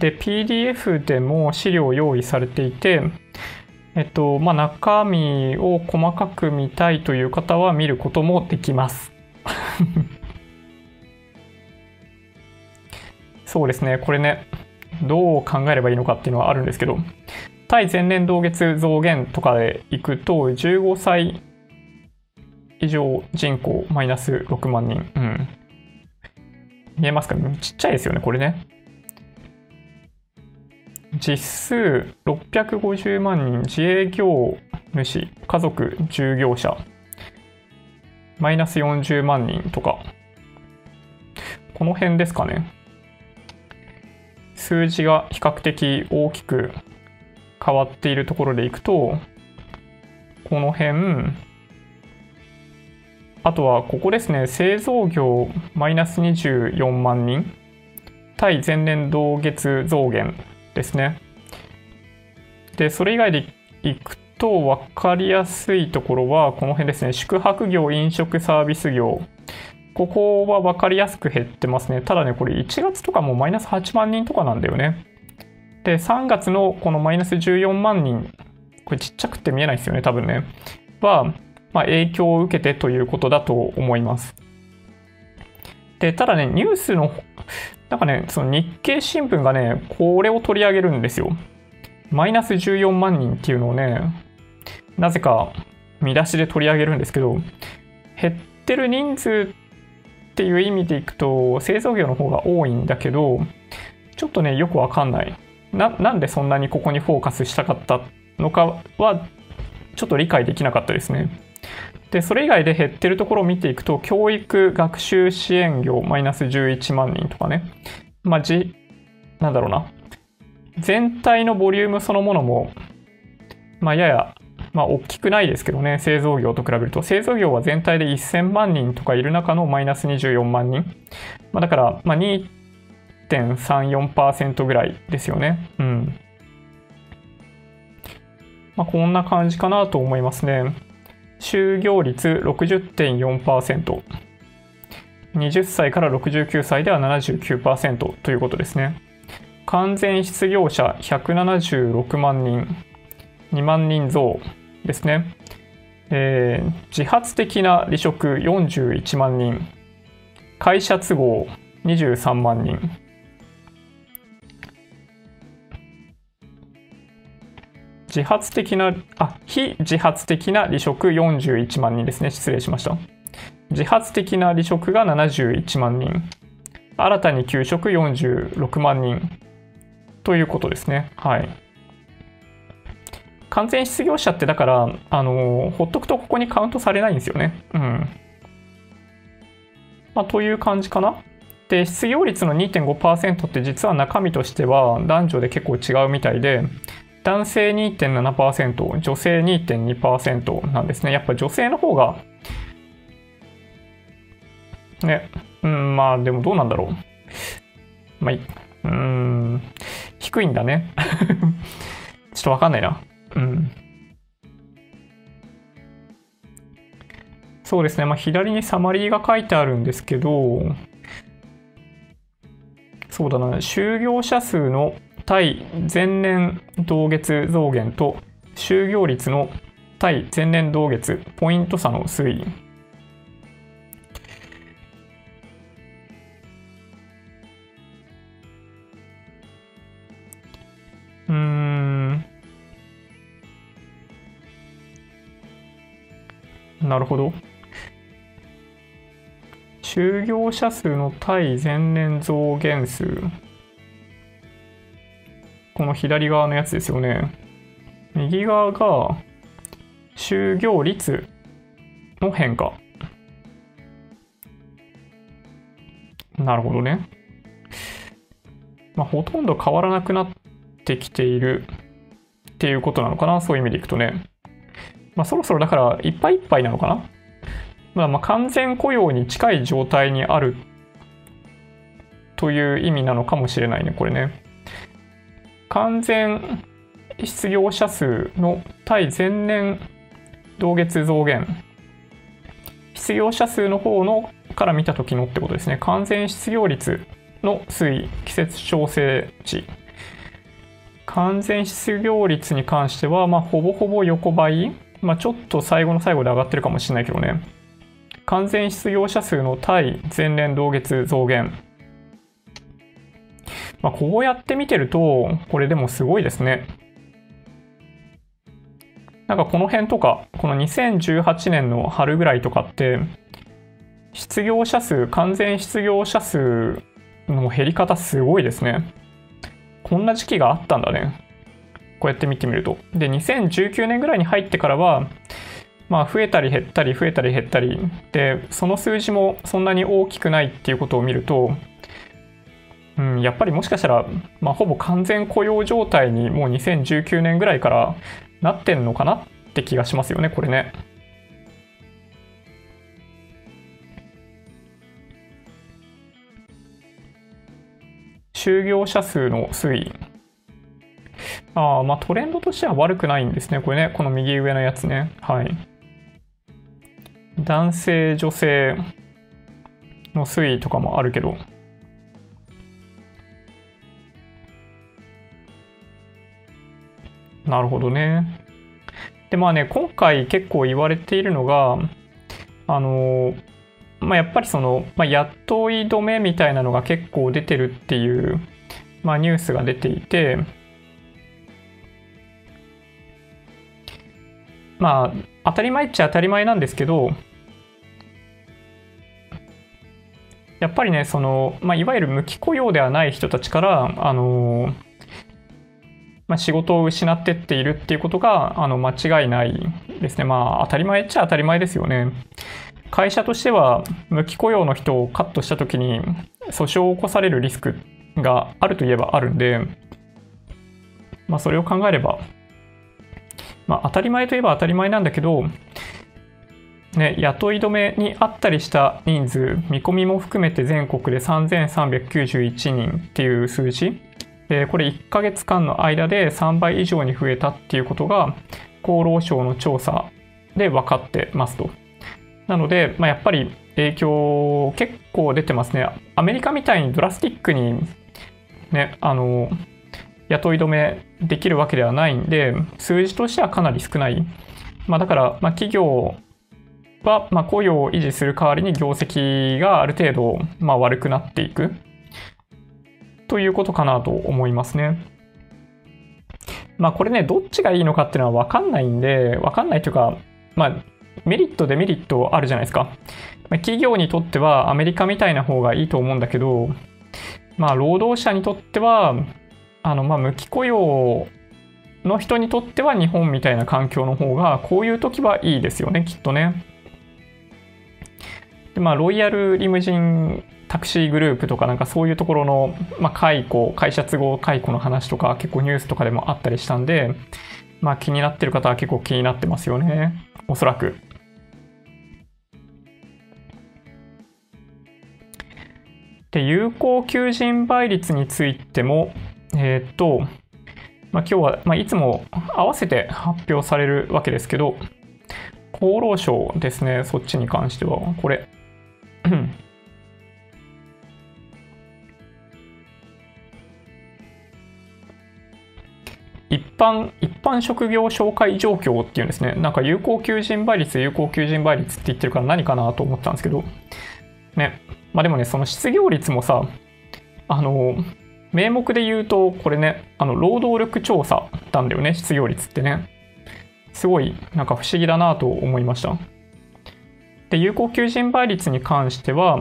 で、PDF でも資料用意されていて、えっと、まあ、中身を細かく見たいという方は見ることもできます。そうですね、これね、どう考えればいいのかっていうのはあるんですけど、対前年同月増減とかでいくと、15歳以上人口マイナス6万人。うん。見えますか？ちっちゃいですよね、これね。実数650万人自営業主家族従業者。マイナス40万人とか。この辺ですかね。数字が比較的大きく変わっているところでいくとこの辺。あとはここですね。製造業マイナス24万人。対前年同月増減。ですね。で、それ以外でいくと分かりやすいところは、この辺ですね。宿泊業、飲食サービス業。ここは分かりやすく減ってますね。ただね、これ1月とかもマイナス8万人とかなんだよね。で、3月のこのマイナス14万人、これちっちゃくて見えないですよね、多分ね。は、まあ、影響を受けてということだと思います。で、ただね、ニュースのなんかね、その日経新聞がね、これを取り上げるんですよ。マイナス14万人っていうのをね、なぜか見出しで取り上げるんですけど、減ってる人数っていう意味でいくと、製造業の方が多いんだけど、ちょっとね、よくわかんない。な、なんでそんなにここにフォーカスしたかったのかは、ちょっと理解できなかったですね。で、それ以外で減ってるところを見ていくと、教育学習支援業マイナス11万人とかね。まあ、じ、なんだろうな。全体のボリュームそのものも、まあ、やや、まあ、大きくないですけどね、製造業と比べると。製造業は全体で1000万人とかいる中のマイナス24万人。まあ、だから、まあ、2.34%ぐらいですよね。うん。まあ、こんな感じかなと思いますね。就業率60.4%。20歳から69歳では79%ということですね。完全失業者176万人、2万人増ですね。えー、自発的な離職41万人、会社都合23万人、自発的な、あ、非自発的な離職41万人ですね。失礼しました。自発的な離職が71万人。新たに休職46万人。ということですね。はい。完全失業者ってだから、あの、ほっとくとここにカウントされないんですよね。うん。まあ、という感じかな。で、失業率の2.5%って実は中身としては男女で結構違うみたいで、男性2.7%、女性2.2%なんですね。やっぱ女性の方が、ね、うん、まあでもどうなんだろう。まあいい、うん、低いんだね。ちょっとわかんないな。うん。そうですね。まあ、左にサマリーが書いてあるんですけど、そうだな、就業者数の対前年同月増減と就業率の対前年同月ポイント差の推移。うん。なるほど。就業者数の対前年増減数。この左側のやつですよね。右側が就業率の変化。なるほどね。まあ、ほとんど変わらなくなってきているっていうことなのかな、そういう意味でいくとね。まあ、そろそろだからいっぱいいっぱいなのかな。まあ、ま完全雇用に近い状態にあるという意味なのかもしれないね、これね。完全失業者数の対前年同月増減。失業者数の方のから見た時のってことですね。完全失業率の推移季節調整値。完全失業率に関しては、まあ、ほぼほぼ横ばい、まあ、ちょっと最後の最後で上がってるかもしれないけどね。完全失業者数の対前年同月増減。まあ、こうやって見てると、これでもすごいですね。なんかこの辺とか、この2018年の春ぐらいとかって、失業者数、完全失業者数の減り方すごいですね。こんな時期があったんだね。こうやって見てみると。で、2019年ぐらいに入ってからは、まあ増えたり減ったり増えたり減ったりで、その数字もそんなに大きくないっていうことを見ると、うん、やっぱりもしかしたら、まあ、ほぼ完全雇用状態にもう2019年ぐらいからなってんのかなって気がしますよね、これね。就業者数の推移。あ、まあトレンドとしては悪くないんですね。これね、この右上のやつね。はい。男性、女性の推移とかもあるけど、なるほどね。で、まあね、今回結構言われているのが、あの、まあ、やっぱりその、まあ、雇い止めみたいなのが結構出てるっていう、まあ、ニュースが出ていて、まあ、当たり前っちゃ当たり前なんですけど、やっぱりね、その、まあ、いわゆる無期雇用ではない人たちから、あの、まあ、仕事を失ってっているっていうことが、あの、間違いないですね。まあ、当たり前っちゃ当たり前ですよね。会社としては、無期雇用の人をカットしたときに、訴訟を起こされるリスクがあるといえばあるんで、まあ、それを考えれば、まあ、当たり前といえば当たり前なんだけど、ね、雇い止めにあったりした人数、見込みも含めて全国で3391人っていう数字、でこれ1ヶ月間の間で3倍以上に増えたっていうことが、厚労省の調査で分かってますと。なので、まあ、やっぱり影響結構出てますね。アメリカみたいにドラスティックにね、あの、雇い止めできるわけではないんで、数字としてはかなり少ない。まあ、だから、まあ、企業は、ま、雇用を維持する代わりに業績がある程度、ま、悪くなっていくということかなと思いますね。まあこれね、どっちがいいのかっていうのは分かんないんで、分かんないというか、まあメリット、デメリットあるじゃないですか。企業にとってはアメリカみたいな方がいいと思うんだけど、まあ労働者にとっては、あのまあ無期雇用の人にとっては日本みたいな環境の方がこういう時はいいですよね、きっとね。でまあ、ロイヤルリムジンタクシーグループとかなんかそういうところの、まあ、解雇、会社都合解雇の話とか結構ニュースとかでもあったりしたんで、まあ気になってる方は結構気になってますよね。おそらく。で、有効求人倍率についても、えー、っと、まあ、今日は、まあ、いつも合わせて発表されるわけですけど、厚労省ですね、そっちに関しては、これ。般、一般職業紹介状況っていうんですね。なんか有効求人倍率、有効求人倍率って言ってるから何かなと思ったんですけど。ね。まあでもね、その失業率もさ、あの、名目で言うと、これね、あの、労働力調査なんだよね、失業率ってね。すごい、なんか不思議だなと思いました。で、有効求人倍率に関しては、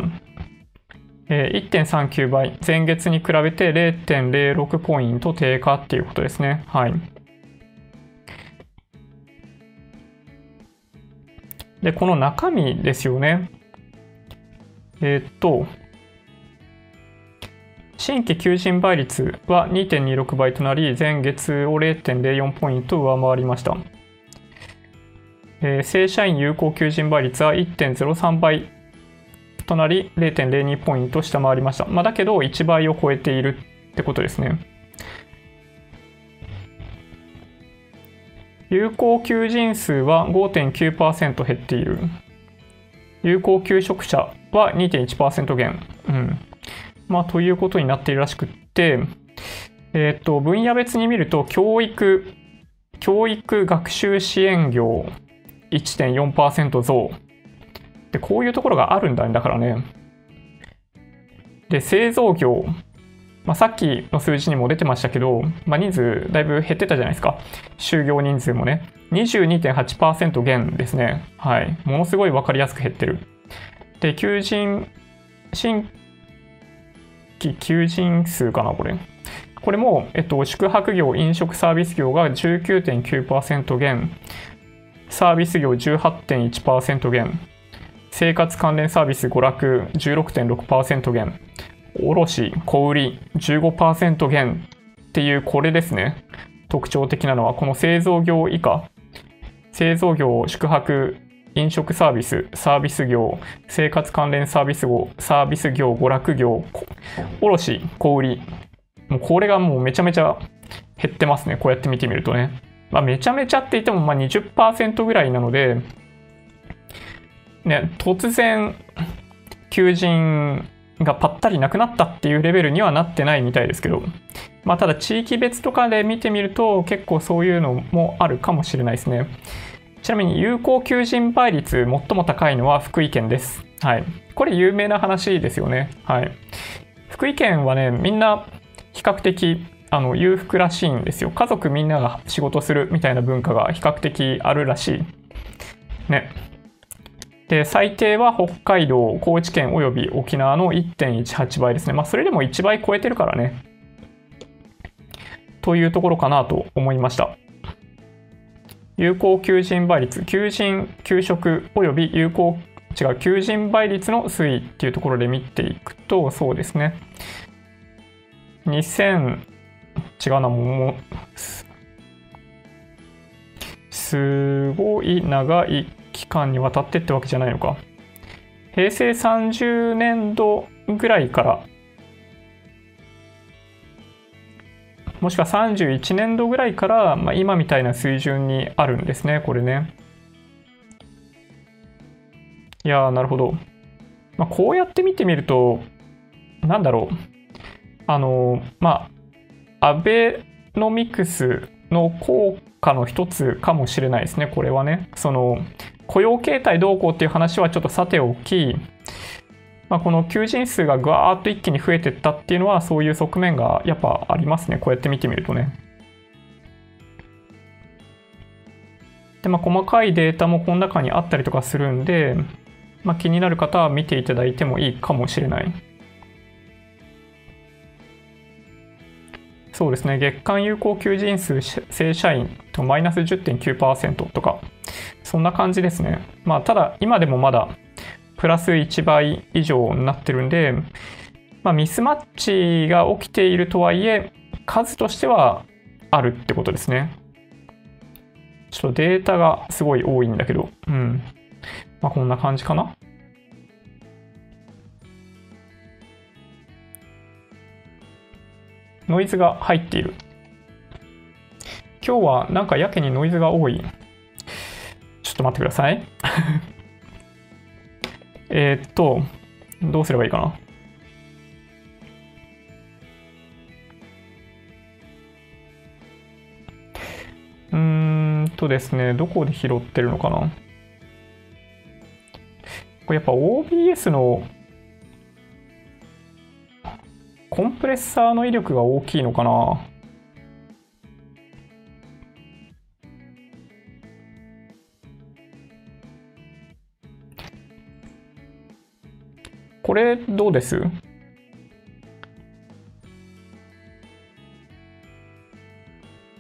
1.39倍、前月に比べて0.06ポイント低下っていうことですね。はい。で、この中身ですよね。えー、っと、新規求人倍率は2.26倍となり、前月を0.04ポイント上回りました。えー、正社員有効求人倍率は1.03倍となり0.02ポイント下回りました。まあ、だけど1倍を超えているってことですね。有効求人数は5.9%減っている。有効求職者は2.1%減。うん。まあ、ということになっているらしくって、えっ、ー、と、分野別に見ると、教育、教育学習支援業1.4%増。で、こういうところがあるんだね。だからね。で、製造業。まあ、さっきの数字にも出てましたけど、まあ、人数だいぶ減ってたじゃないですか。就業人数もね。22.8%減ですね。はい。ものすごい分かりやすく減ってる。で、求人、新規求人数かな、これ。これも、えっと、宿泊業、飲食サービス業が19.9%減、サービス業18.1%減、生活関連サービス娯楽16.6%減、卸、小売15%減っていうこれですね。特徴的なのはこの製造業以下、製造業、宿泊、飲食サービス、サービス業、生活関連サービス業、サービス業、娯楽業、卸、小売もうこれがもうめちゃめちゃ減ってますね。こうやって見てみるとね。まあ、めちゃめちゃって言ってもまあ20%ぐらいなので、ね、突然、求人がぱったりなくなったっていうレベルにはなってないみたいですけど、まあ、ただ地域別とかで見てみると結構そういうのもあるかもしれないですね。ちなみに有効求人倍率最も高いのは福井県です。はい。これ有名な話ですよね。はい。福井県はね、みんな比較的あの裕福らしいんですよ。家族みんなが仕事するみたいな文化が比較的あるらしい。ね。で、最低は北海道、高知県および沖縄の1.18倍ですね。まあ、それでも1倍超えてるからね。というところかなと思いました。有効求人倍率、求人、給食および有効、違う、求人倍率の推移っていうところで見ていくと、そうですね。2000、違うな、もう、すごい長い期間にわたってってわけじゃないのか。平成30年度ぐらいから、もしくは31年度ぐらいから、まあ、今みたいな水準にあるんですね、これね。いやー、なるほど。まあ、こうやって見てみると、なんだろう。あの、まあ、アベノミクスの効果の一つかもしれないですね、これはね。その、雇用形態どうこうっていう話はちょっとさておき、まあ、この求人数がぐわーっと一気に増えてったっていうのはそういう側面がやっぱありますねこうやって見てみるとね。でまあ細かいデータもこの中にあったりとかするんで、まあ、気になる方は見ていただいてもいいかもしれない。そうですね、月間有効求人数正社員とマイナス10.9%とか、そんな感じですね。まあ、ただ、今でもまだプラス1倍以上になってるんで、まあ、ミスマッチが起きているとはいえ、数としてはあるってことですね。ちょっとデータがすごい多いんだけど、うん。まあ、こんな感じかな。ノイズが入っている。今日はなんかやけにノイズが多い。ちょっと待ってください。えっと、どうすればいいかな？うーんとですね、どこで拾ってるのかな？これやっぱ OBS のコンプレッサーの威力が大きいのかな？これどうです？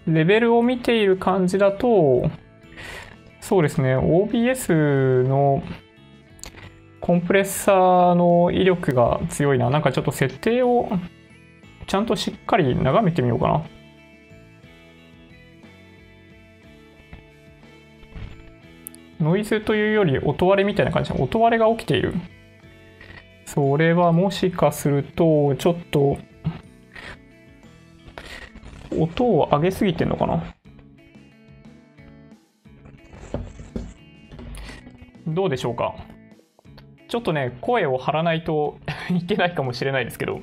レベルを見ている感じだと、そうですね、OBS のコンプレッサーの威力が強いな。なんかちょっと設定をちゃんとしっかり眺めてみようかな。ノイズというより音割れみたいな感じで音割れが起きている。それはもしかすると、ちょっと、音を上げすぎてんのかなどうでしょうかちょっとね、声を張らないと いけないかもしれないですけど、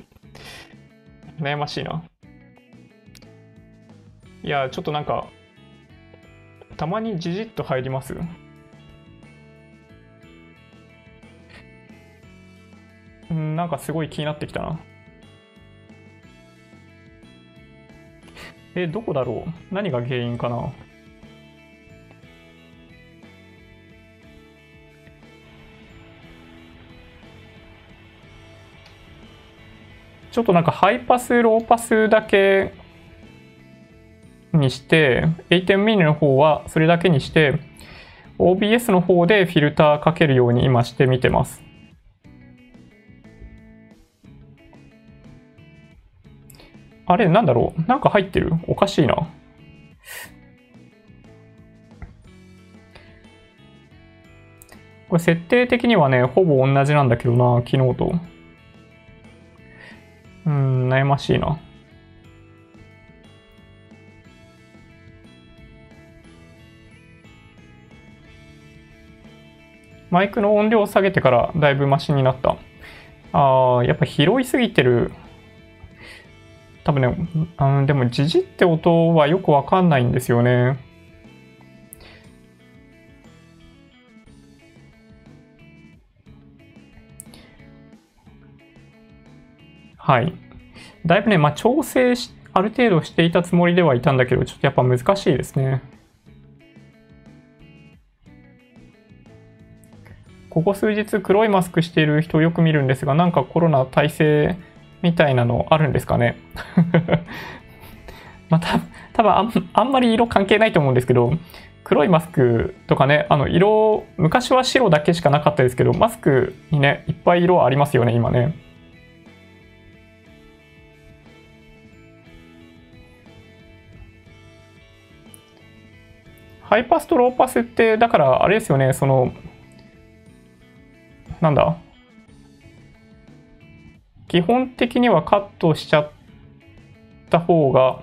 悩ましいな。いや、ちょっとなんか、たまにじじっと入ります？んなんかすごい気になってきたな。え、どこだろう？何が原因かな？ちょっとなんかハイパス、ローパスだけにして、8 m ミニの方はそれだけにして、OBS の方でフィルターかけるように今してみてます。あれ、なんだろう？なんか入ってる？おかしいな。これ設定的にはね、ほぼ同じなんだけどな、昨日と。うん、悩ましいな。マイクの音量を下げてからだいぶマシになった。ああ、やっぱ拾いすぎてる多分ね、あでも、じじって音はよくわかんないんですよね。はい。だいぶね、まあ、調整し、ある程度していたつもりではいたんだけど、ちょっとやっぱ難しいですね。ここ数日黒いマスクしている人をよく見るんですが、なんかコロナ耐性みたいなのあるんですかね。また、多分あんあんまり色関係ないと思うんですけど、黒いマスクとかね、あの色、昔は白だけしかなかったですけど、マスクにね、いっぱい色ありますよね、今ね。ハイパスとローパスって、だからあれですよね、その、なんだ？基本的にはカットしちゃった方が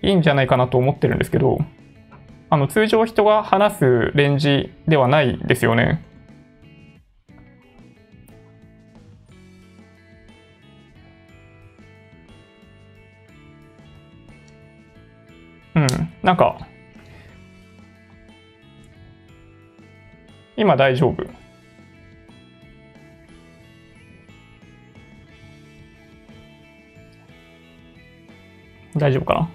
いいんじゃないかなと思ってるんですけど、あの通常人が話すレンジではないですよね。うん、なんか、今大丈夫？大丈夫か？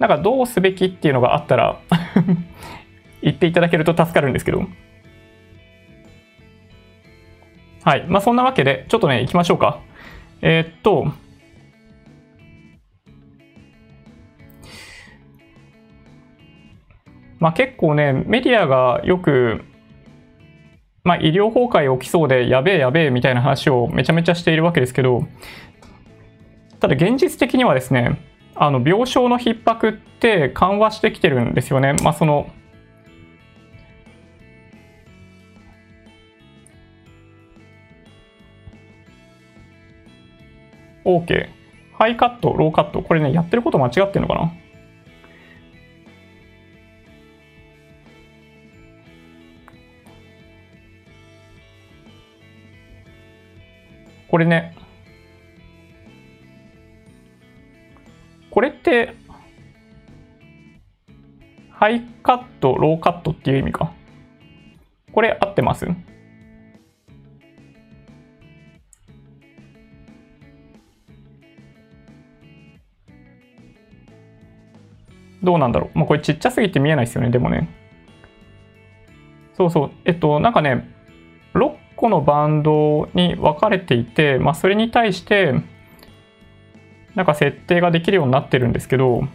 ななんかどうすべきっていうのがあったら 言っていただけると助かるんですけど。はい。まあそんなわけで、ちょっとね、行きましょうか。えー、っと、まあ結構ね、メディアがよく、まあ医療崩壊起きそうでやべえやべえみたいな話をめちゃめちゃしているわけですけど、ただ現実的にはですね、あの病床の逼迫って緩和してきてるんですよね。まあ、そのオーケー。ハイカット、ローカット。これね、やってること間違ってるのかな？これね、これって、ハイカット、ローカットっていう意味か？これ合ってます？どうなんだろう？まあ、これちっちゃすぎて見えないですよね、でもね。そうそう。えっと、なんかね、個のバンドに分かれていて、まあ、それに対して、なんか設定ができるようになってるんですけど、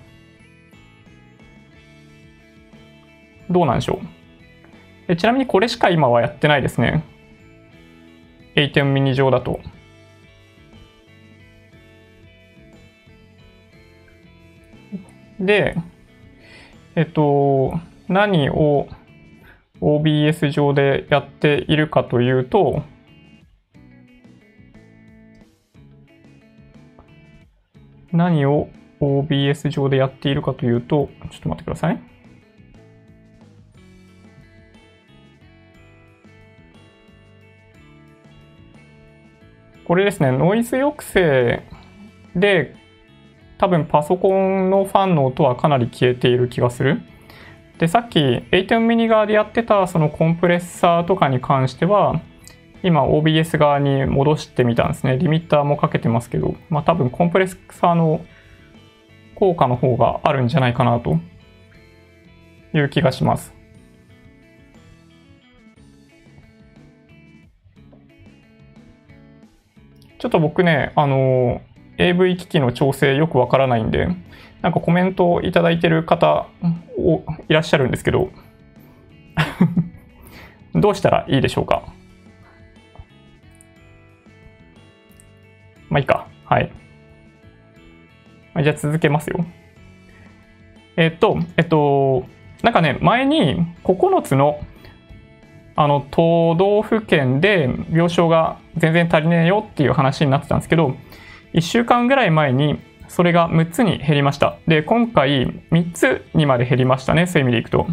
どうなんでしょう？ちなみにこれしか今はやってないですね。8ミニ上だと。で、えっと、何を OBS 上でやっているかというと、何を OBS 上でやっているかというと、ちょっと待ってください。これですね、ノイズ抑制で多分パソコンのファンの音はかなり消えている気がする。で、さっき ATEM ミニ側でやってたそのコンプレッサーとかに関しては、今 OBS 側に戻してみたんですね。リミッターもかけてますけど、まあ多分コンプレッサーの効果の方があるんじゃないかなという気がします。ちょっと僕ね、あの、AV 機器の調整よくわからないんで、なんかコメントをいただいてる方いらっしゃるんですけど、どうしたらいいでしょうか？まあいいか。はい。じゃあ続けますよ。えっと、えっと、なんかね、前に9つのあの都道府県で病床が全然足りねえよっていう話になってたんですけど、1週間ぐらい前にそれが6つに減りました。で、今回3つにまで減りましたね、そういう意味でいくと。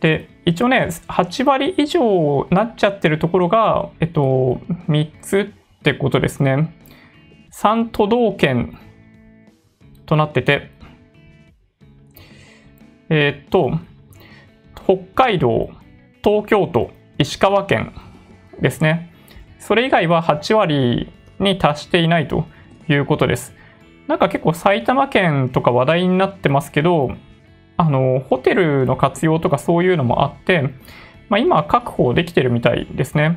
で、一応ね、8割以上なっちゃってるところが、えっと、3つってことですね。3都道県となってて、えっと、北海道、東京都、石川県ですね。それ以外は8割に達していないということです。なんか結構埼玉県とか話題になってますけど、あの、ホテルの活用とかそういうのもあって、まあ、今確保できてるみたいですね。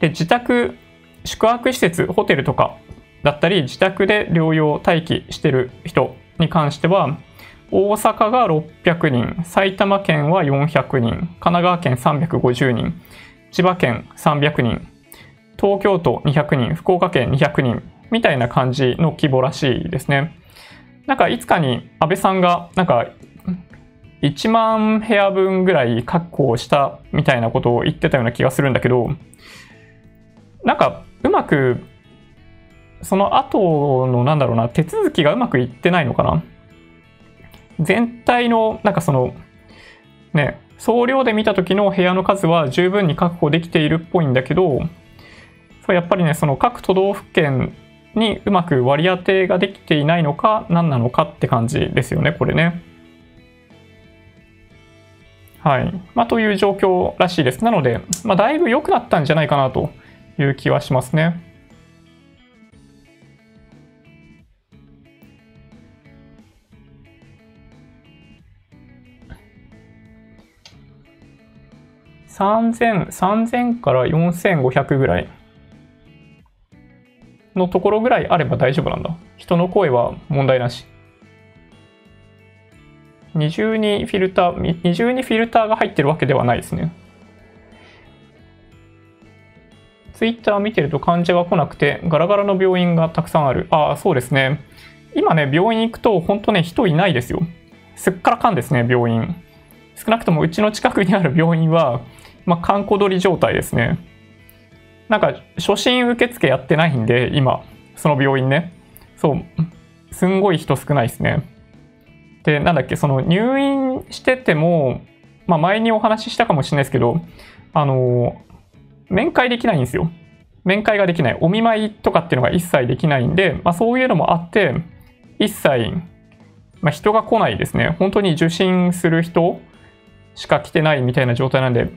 で、自宅、宿泊施設、ホテルとかだったり、自宅で療養待機してる人に関しては、大阪が600人、埼玉県は400人、神奈川県350人、千葉県300人、東京都200人、福岡県200人、みたいな感じの規模らしいですね。なんかいつかに安倍さんが、なんか1万部屋分ぐらい確保したみたいなことを言ってたような気がするんだけど、なんかうまく、その後のなんだろうな、手続きがうまくいってないのかな？全体の、なんかその、ね、総量で見た時の部屋の数は十分に確保できているっぽいんだけど、そうやっぱりね、その各都道府県にうまく割り当てができていないのか何なのかって感じですよねこれね。はい。まあ、という状況らしいです。なので、まあ、だいぶ良くなったんじゃないかなという気はしますね。3000、から4500ぐらいのところぐらいあれば大丈夫なんだ。人の声は問題なし。二重にフィルター、二重にフィルターが入ってるわけではないですね。ツイッター見てると患者が来なくて、ガラガラの病院がたくさんある。ああ、そうですね。今ね、病院行くと、本当ね、人いないですよ。すっからかんですね、病院。少なくともうちの近くにある病院は、まあ、観光取り状態ですね。なんか、初診受付やってないんで、今、その病院ね。そう、すんごい人少ないですね。で、なんだっけ、その入院してても、まあ前にお話ししたかもしれないですけど、あの、面会できないんですよ。面会ができない。お見舞いとかっていうのが一切できないんで、まあそういうのもあって、一切、まあ人が来ないですね。本当に受診する人しか来てないみたいな状態なんで、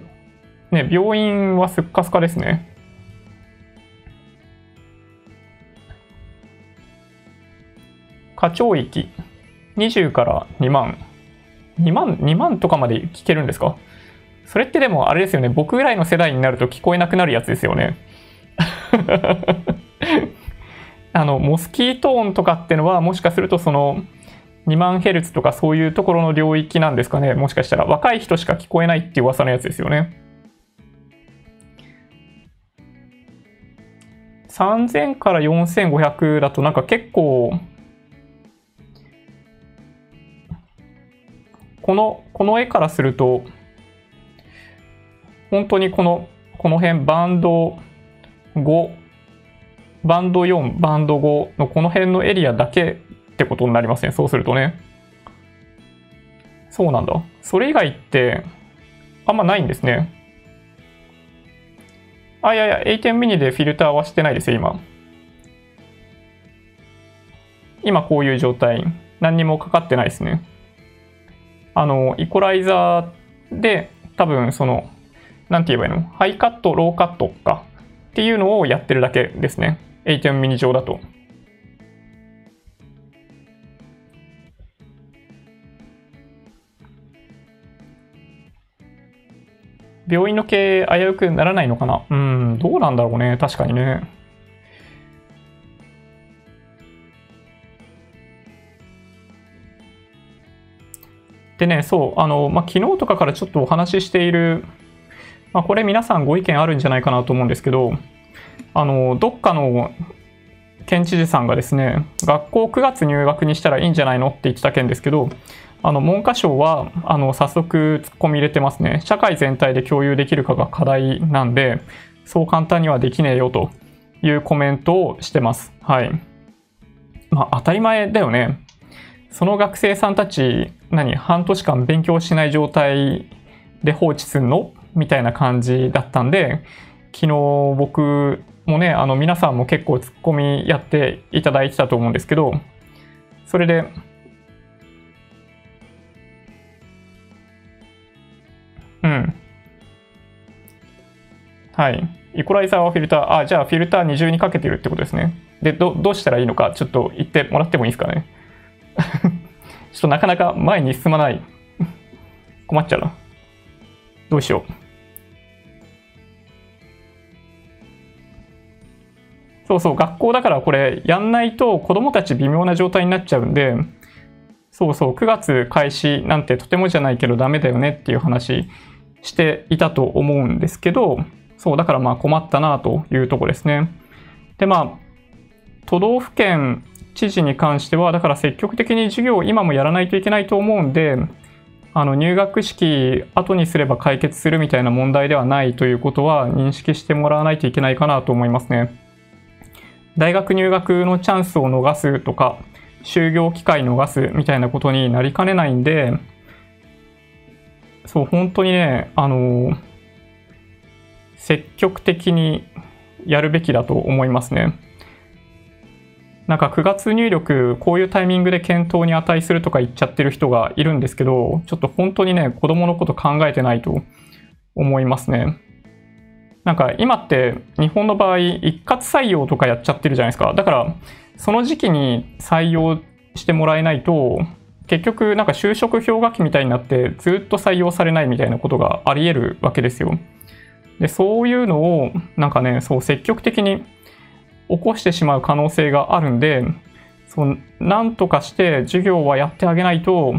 ね、病院はすっかすかですね。課長域20から2万。2万2万とかまで聞けるんですか？それってでもあれですよね。僕ぐらいの世代になると聞こえなくなるやつですよね。あのモスキート音とかってのはもしかするとその2万ヘルツとかそういうところの領域なんですかね。もしかしたら。若い人しか聞こえないっていう噂のやつですよね。3000から4500だとなんか結構この、この絵からすると、本当にこの、この辺、バンド5、バンド4、バンド5のこの辺のエリアだけってことになりますね。そうするとね。そうなんだ。それ以外って、あんまないんですね。あ、いやいや、A10 ミニでフィルターはしてないですよ、今。今こういう状態。何にもかかってないですね。あの、イコライザーで多分その、なんて言えばいいの？ハイカット、ローカットかっていうのをやってるだけですね。 ATEM Mini 上だと。病院の経営危うくならないのかな？うん、どうなんだろうね。確かにね。でね、そう、あの、まあ、昨日とかからちょっとお話ししている、まあ、これ皆さんご意見あるんじゃないかなと思うんですけど、あの、どっかの県知事さんがですね、学校9月入学にしたらいいんじゃないのって言ってた件ですけど、あの、文科省は、あの、早速突っ込み入れてますね。社会全体で共有できるかが課題なんで、そう簡単にはできねえよというコメントをしてます。はい。まあ、当たり前だよね。その学生さんたち、何、半年間勉強しない状態で放置するの？みたいな感じだったんで、昨日僕もね、あの皆さんも結構ツッコミやっていただいてたと思うんですけど、それで、うん。はい。イコライザーはフィルター、あ、じゃあフィルター二重にかけてるってことですね。で、どどうしたらいいのか、ちょっと言ってもらってもいいですかね。ちょっとなかなか前に進まない。困っちゃうな。どうしよう。そうそう、学校だからこれやんないと子供たち微妙な状態になっちゃうんで、そうそう、9月開始なんてとてもじゃないけどダメだよねっていう話していたと思うんですけど、そう、だからまあ困ったなというとこですね。で、まあ、都道府県知事に関しては、だから積極的に授業を今もやらないといけないと思うんで、あの入学式後にすれば解決するみたいな問題ではないということは認識してもらわないといけないかなと思いますね。大学入学のチャンスを逃すとか、就業機会逃すみたいなことになりかねないんで、そう、本当にね、あの、積極的にやるべきだと思いますね。なんか9月入力、こういうタイミングで検討に値するとか言っちゃってる人がいるんですけど、ちょっと本当にね、子供のこと考えてないと思いますね。なんか今って日本の場合、一括採用とかやっちゃってるじゃないですか。だから、その時期に採用してもらえないと、結局なんか就職氷河期みたいになってずっと採用されないみたいなことがあり得るわけですよ。で、そういうのをなんかね、そう積極的に起こしてしまう可能性があるんで、そうなんとかして授業はやってあげないと、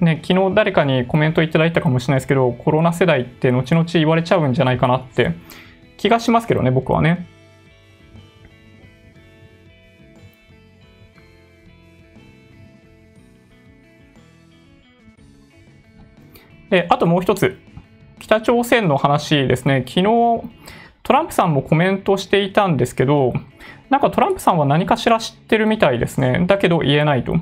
ね、昨日誰かにコメントいただいたかもしれないですけど、コロナ世代って後々言われちゃうんじゃないかなって気がしますけどね、僕はね。で、あともう一つ、北朝鮮の話ですね。昨日、トランプさんもコメントしていたんですけど、なんかトランプさんは何かしら知ってるみたいですね。だけど言えないと。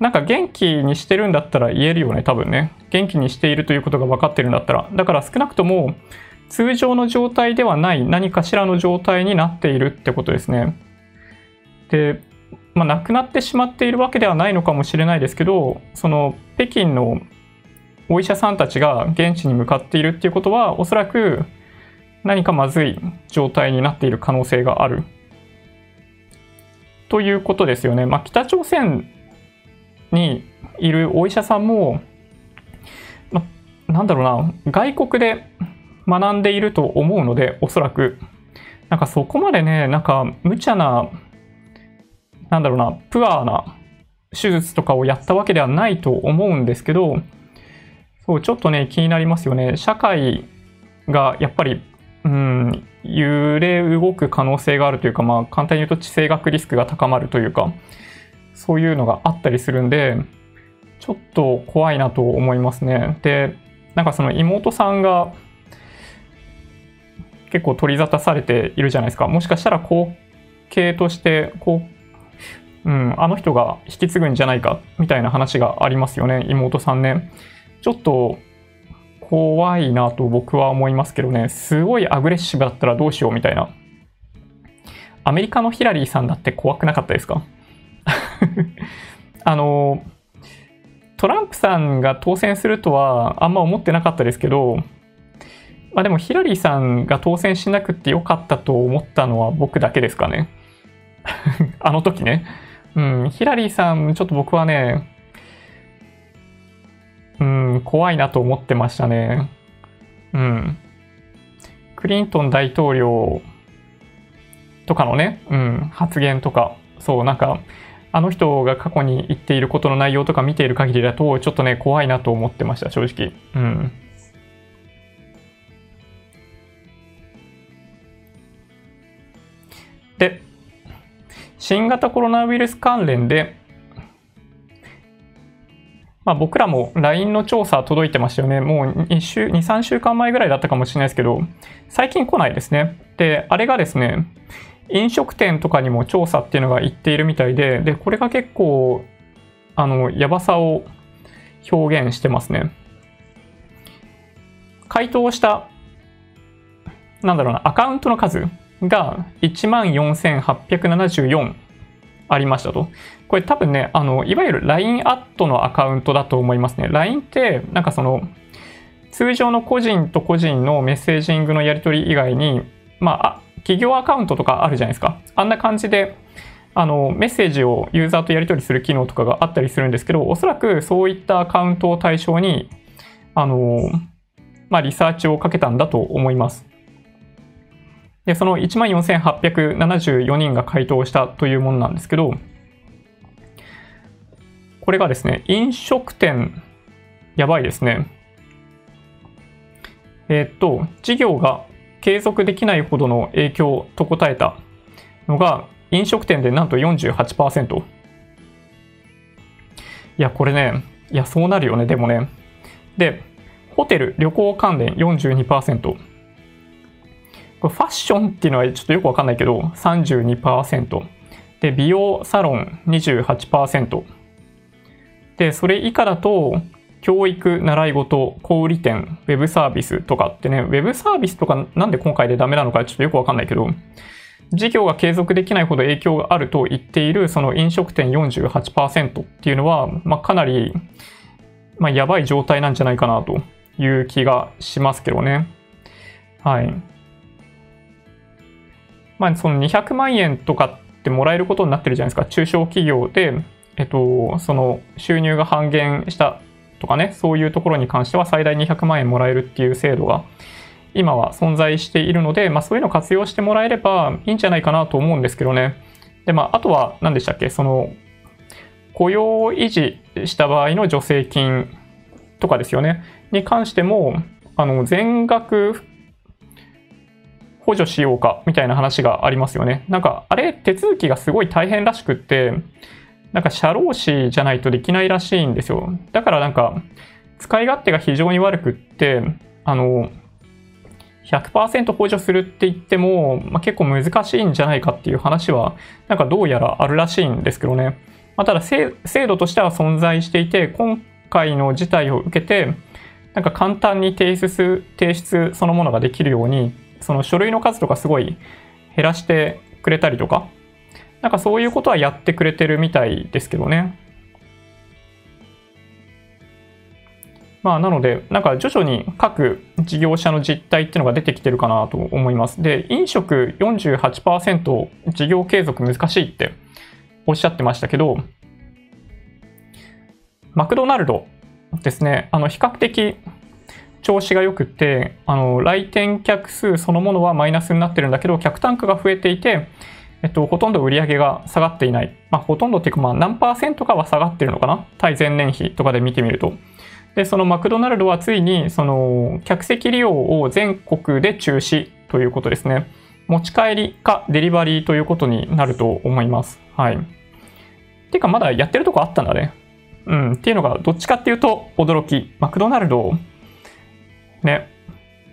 なんか元気にしてるんだったら言えるよね、多分ね。元気にしているということが分かってるんだったら。だから少なくとも通常の状態ではない何かしらの状態になっているってことですね。で、まあ、亡くなってしまっているわけではないのかもしれないですけど、その北京のお医者さんたちが現地に向かっているっていうことはおそらく何かまずい状態になっている可能性がある。ということですよね。まあ、北朝鮮にいるお医者さんも、ま、なんだろうな。外国で学んでいると思うのでおそらく。なんかそこまでねなんか無茶ななんだろうなプアな手術とかをやったわけではないと思うんですけどそう、ちょっとね、気になりますよね。社会がやっぱり、うん、揺れ動く可能性があるというか、まあ、簡単に言うと地政学リスクが高まるというか、そういうのがあったりするんで、ちょっと怖いなと思いますね。で、なんかその妹さんが結構取り沙汰されているじゃないですか。もしかしたら後継として、こう、うん、あの人が引き継ぐんじゃないかみたいな話がありますよね、妹さんね。ちょっと怖いなと僕は思いますけどね、すごいアグレッシブだったらどうしようみたいな。アメリカのヒラリーさんだって怖くなかったですか？あの、トランプさんが当選するとはあんま思ってなかったですけど、まあでもヒラリーさんが当選しなくてよかったと思ったのは僕だけですかね。あの時ね。うん、ヒラリーさん、ちょっと僕はね、うん、怖いなと思ってましたね。うん。クリントン大統領とかのね、うん、発言とか、そう、なんか、あの人が過去に言っていることの内容とか見ている限りだと、ちょっとね、怖いなと思ってました、正直。うん。で、新型コロナウイルス関連で、まあ、僕らも LINE の調査届いてましたよね。もう2週、2、3週間前ぐらいだったかもしれないですけど、最近来ないですね。で、あれがですね、飲食店とかにも調査っていうのが言っているみたいで、で、これが結構、あの、やばさを表現してますね。回答した、なんだろうな、アカウントの数が14,874ありましたと。これ多分ね、あの、いわゆる LINE アットのアカウントだと思いますね。LINE って、なんかその、通常の個人と個人のメッセージングのやり取り以外に、まあ、企業アカウントとかあるじゃないですか。あんな感じで、あの、メッセージをユーザーとやり取りする機能とかがあったりするんですけど、おそらくそういったアカウントを対象に、あの、まあ、リサーチをかけたんだと思います。で、その14,874人が回答したというものなんですけど、これがですね、飲食店、やばいですね。えー、っと、事業が継続できないほどの影響と答えたのが、飲食店でなんと48%。いや、これね、いや、そうなるよね、でもね。で、ホテル、旅行関連42%。これファッションっていうのはちょっとよくわかんないけど、32%。で、美容サロン28%。で、それ以下だと、教育、習い事、小売店、ウェブサービスとかってね、ウェブサービスとかなんで今回でダメなのかちょっとよくわかんないけど、事業が継続できないほど影響があると言っているその飲食店48%っていうのは、まあ、かなり、まあ、やばい状態なんじゃないかなという気がしますけどね。はい。まあ、その200万円とかってもらえることになってるじゃないですか。中小企業で、えっと、その収入が半減したとかね、そういうところに関しては最大200万円もらえるっていう制度が今は存在しているので、まあ、そういうのを活用してもらえればいいんじゃないかなと思うんですけどね。で、まあ、あとは何でしたっけ？その、雇用を維持した場合の助成金とかですよね。に関しても、あの、全額補助しようかみたいな話がありますよね。なんか、あれ、手続きがすごい大変らしくって、なんか社労士じゃないとできないらしいんですよ。だからなんか、使い勝手が非常に悪くって、あの、100%補助するって言っても、まあ、結構難しいんじゃないかっていう話は、なんかどうやらあるらしいんですけどね。まあ、ただ制度としては存在していて、今回の事態を受けて、なんか簡単に提出提出そのものができるように、その書類の数とかすごい減らしてくれたりとか、なんかそういうことはやってくれてるみたいですけどね。まあ、なので、なんか徐々に各事業者の実態っていうのが出てきてるかなと思います。で、飲食48%事業継続難しいっておっしゃってましたけど、マクドナルドですね、あの、比較的調子が良くて、あの、来店客数そのものはマイナスになってるんだけど、客単価が増えていて、えっと、ほとんど売り上げが下がっていない。まあ、ほとんどっていうか、まあ、何パーセントかは下がってるのかな？対前年比とかで見てみると。で、そのマクドナルドはついに、その、客席利用を全国で中止ということですね。持ち帰りかデリバリーということになると思います。はい。ていうか、まだやってるとこあったんだね。うん。っていうのが、どっちかっていうと、驚き。マクドナルド、ね。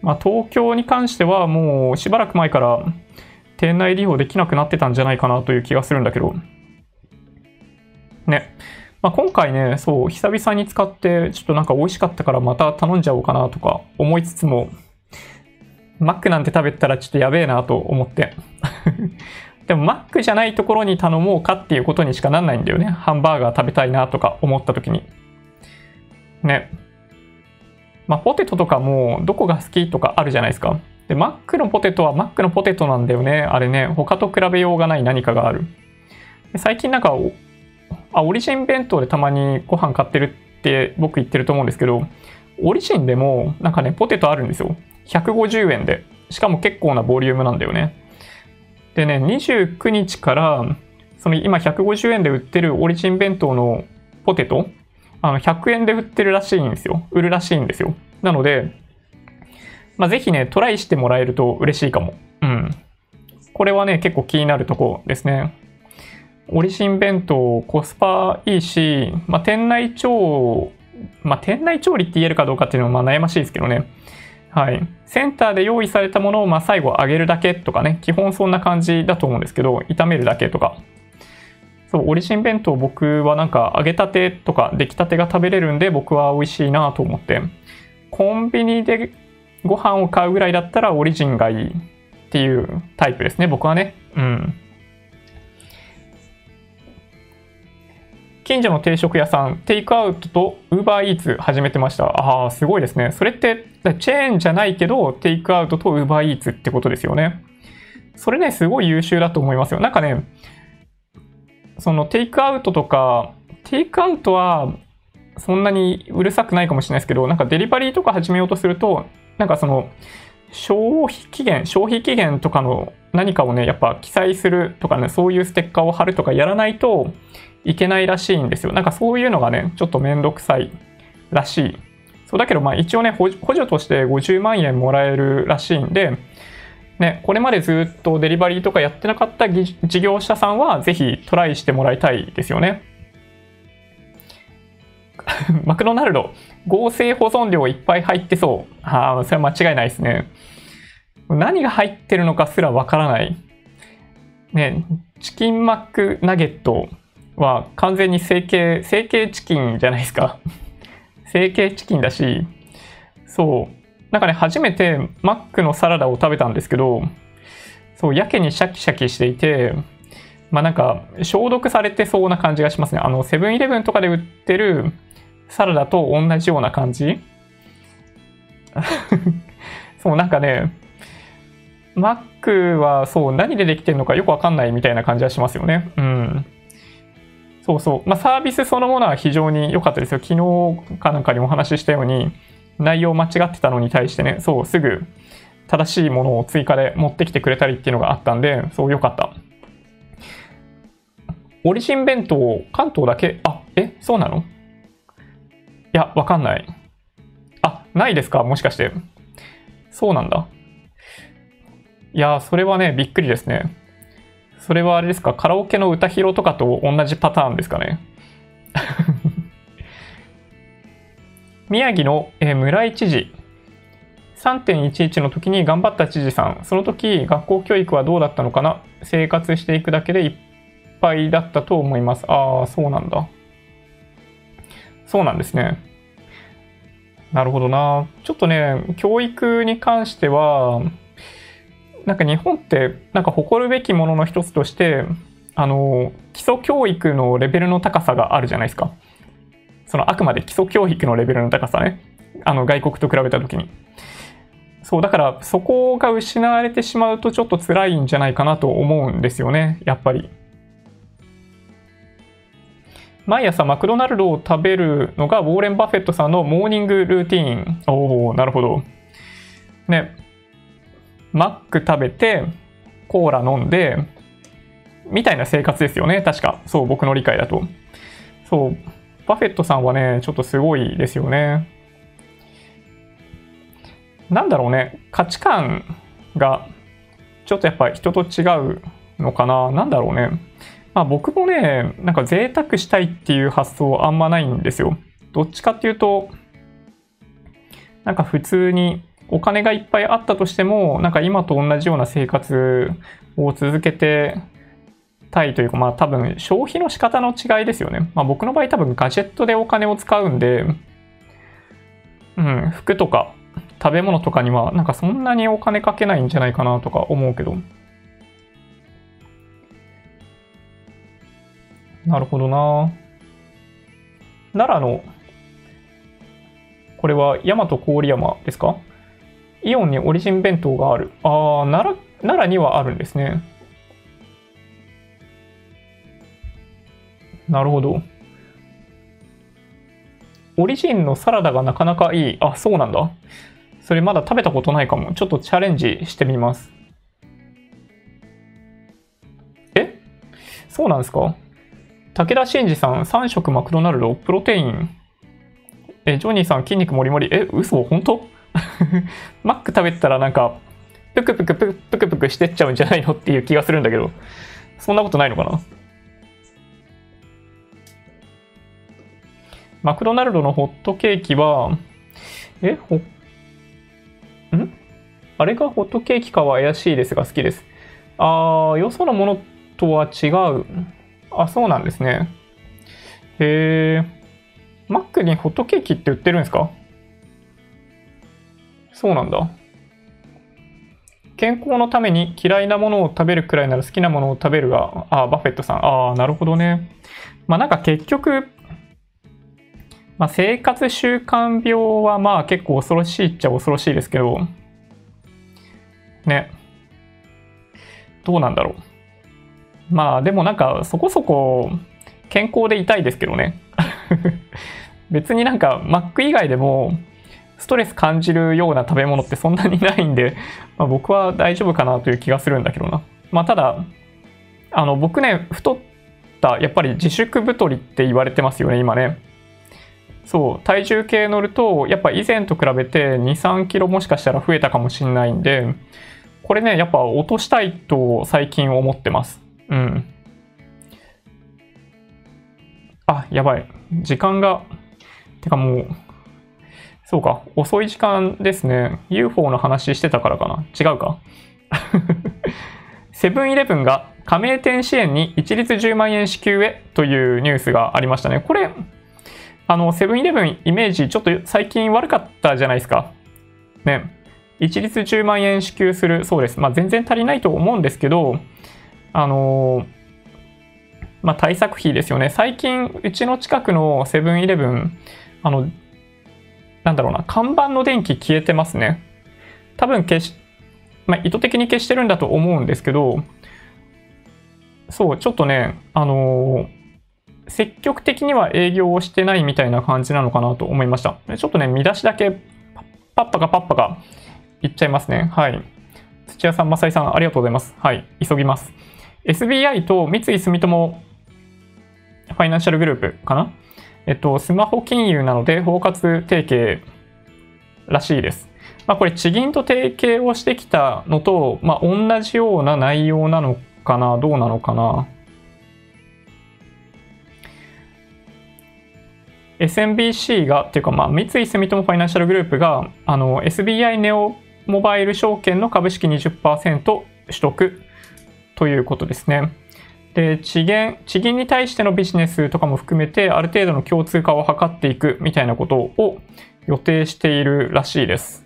まあ、東京に関しては、もうしばらく前から、店内利用できなくなってたんじゃないかなという気がするんだけど。ね。まあ、今回ね、そう、久々に使って、ちょっとなんか美味しかったからまた頼んじゃおうかなとか思いつつも、マックなんて食べたらちょっとやべえなと思って。でもマックじゃないところに頼もうかっていうことにしかなんないんだよね。ハンバーガー食べたいなとか思った時に。ね。まあポテトとかもどこが好きとかあるじゃないですか。で、マックのポテトはマックのポテトなんだよね。あれね。他と比べようがない何かがある。最近なんかあ、オリジン弁当でたまにご飯買ってるって僕言ってると思うんですけど、オリジンでもなんかね、ポテトあるんですよ。150円で。しかも結構なボリュームなんだよね。でね、29日から、その今150円で売ってるオリジン弁当のポテト、あの100円で売ってるらしいんですよ。売るらしいんですよ。なので、まあ、ぜひね、トライしてもらえると嬉しいかも。うん。これはね、結構気になるとこですね。オリジン弁当コスパいいし、まあ、店内調、まあ、店内調理って言えるかどうかっていうのはま悩ましいですけどね。はい。センターで用意されたものをま最後揚げるだけとかね、基本そんな感じだと思うんですけど、炒めるだけとか。そう、オリジン弁当僕はなんか揚げたてとか出来たてが食べれるんで僕は美味しいなと思って。コンビニでご飯を買うぐらいだったらオリジンがいいっていうタイプですね、僕はね。うん。近所の定食屋さん、テイクアウトとウーバーイーツ始めてました。ああ、すごいですね。それって、チェーンじゃないけど、テイクアウトとウーバーイーツってことですよね。それね、すごい優秀だと思いますよ。なんかね、そのテイクアウトとか、テイクアウトはそんなにうるさくないかもしれないですけど、なんかデリバリーとか始めようとすると、なんかその、消費期限、消費期限とかの何かをね、やっぱ記載するとかね、そういうステッカーを貼るとかやらないといけないらしいんですよ。なんかそういうのがね、ちょっとめんどくさいらしい。そうだけど、まあ一応ね、補助として50万円もらえるらしいんで、ね、これまでずっとデリバリーとかやってなかった事業者さんは、ぜひトライしてもらいたいですよね。マクドナルド、合成保存料いっぱい入ってそう。ああ、それは間違いないですね。何が入ってるのかすらわからない。ね、チキンマックナゲットは完全に成形、成形チキンじゃないですか。成形チキンだし、そう。なんかね、初めてマックのサラダを食べたんですけど、そう、やけにシャキシャキしていて、まあなんか消毒されてそうな感じがしますね。あの、セブンイレブンとかで売ってるサラダと同じような感じ そう、なんかね、マックはそう、何でできてるのかよくわかんないみたいな感じはしますよね。うん。そうそう。まあ、サービスそのものは非常に良かったですよ。昨日かなんかにお話ししたように、内容間違ってたのに対してね、そう、すぐ正しいものを追加で持ってきてくれたりっていうのがあったんで、そう、良かった。オリジン弁当、関東だけ、あ、え、そうなの？いや、わかんない。あ、ないですか？もしかして。そうなんだ。いやそれはね、びっくりですね。それはあれですか、カラオケの歌広とかと同じパターンですかね？宮城の、え、村井知事。3.11の時に頑張った知事さん。その時、学校教育はどうだったのかな？生活していくだけでいっぱいだったと思います。ああ、そうなんだ。そうなんですね。なるほどな。ちょっとね、教育に関しては、なんか日本ってなんか誇るべきものの一つとしてあの基礎教育のレベルの高さがあるじゃないですかそのあくまで基礎教育のレベルの高さね。あの外国と比べた時に。そうだからそこが失われてしまうとちょっと辛いんじゃないかなと思うんですよね。やっぱり。毎朝マクドナルドを食べるのがウォーレン・バフェットさんのモーニングルーティーン。おおなるほど。ね。マック食べて、コーラ飲んで、みたいな生活ですよね、確か。そう、僕の理解だと。そう、バフェットさんはね、ちょっとすごいですよね。なんだろうね、価値観がちょっとやっぱ人と違うのかな。なんだろうね。まあ僕もね、なんか贅沢したいっていう発想はあんまないんですよ。どっちかっていうと、なんか普通にお金がいっぱいあったとしても、なんか今と同じような生活を続けてたいというか、まあ多分消費の仕方の違いですよね。まあ僕の場合多分ガジェットでお金を使うんで、うん、服とか食べ物とかにはなんかそんなにお金かけないんじゃないかなとか思うけど。なるほどな奈良の、これは大和郡山ですか？イオンにオリジン弁当がある。ああ、奈良、奈良にはあるんですね。なるほど。オリジンのサラダがなかなかいい。あ、そうなんだ。それまだ食べたことないかも。ちょっとチャレンジしてみます。え？そうなんですか？武田真治さん、3食マクドナルド、プロテイン。え、ジョニーさん、筋肉もりもり。え、嘘？本当？マック食べてたらなんか、ぷくぷくぷくぷくぷくしてっちゃうんじゃないのっていう気がするんだけど、そんなことないのかな？マクドナルドのホットケーキは、え、ほ、ん？あれがホットケーキかは怪しいですが好きです。あー、よそのものとは違う。あ、そうなんですね。へえ。マックにホットケーキって売ってるんですか？そうなんだ。健康のために嫌いなものを食べるくらいなら好きなものを食べるが、あ、バフェットさん。ああ、なるほどね。まあなんか結局、まあ、生活習慣病はまあ結構恐ろしいっちゃ恐ろしいですけど、ね。どうなんだろう。まあでもなんかそこそこ健康でいたいですけどね。別になんかマック以外でもストレス感じるような食べ物ってそんなにないんで、まあ、僕は大丈夫かなという気がするんだけどな。まあただ、あの僕ね、太ったやっぱり自粛太りって言われてますよね、今ね。そう、体重計乗ると、やっぱ以前と比べて2、3キロもしかしたら増えたかもしれないんで、これね、やっぱ落としたいと最近思ってます。うん。あ、やばい。時間が、てかもう、そうか、遅い時間ですね。UFO の話してたからかな。違うか セブンイレブンが加盟店支援に一律10万円支給へというニュースがありましたね。これ、あの、セブンイレブンイメージちょっと最近悪かったじゃないですか。ね。一律10万円支給するそうです。まあ全然足りないと思うんですけど、あのまあ対策費ですよね。最近、うちの近くのセブンイレブン、あの、なんだろうな、看板の電気消えてますね。多分消し、まあ意図的に消してるんだと思うんですけど、そう、ちょっとね、あの積極的には営業をしてないみたいな感じなのかなと思いました。ちょっとね、見出しだけパッパかパッパか言っちゃいますね。はい。土屋さん、正井さん、ありがとうございます。はい。急ぎます。SBI と三井住友ファイナンシャルグループかな？えっと、スマホ金融なので包括提携らしいです。まあ、これ地銀と提携をしてきたのと、まあ、同じような内容なのかなどうなのかな SMBC が、っていうか、まあ、三井住友ファイナンシャルグループが、あの、SBI ネオモバイル証券の株式20%取得ということですね。で、地銀、地銀に対してのビジネスとかも含めて、ある程度の共通化を図っていくみたいなことを予定しているらしいです。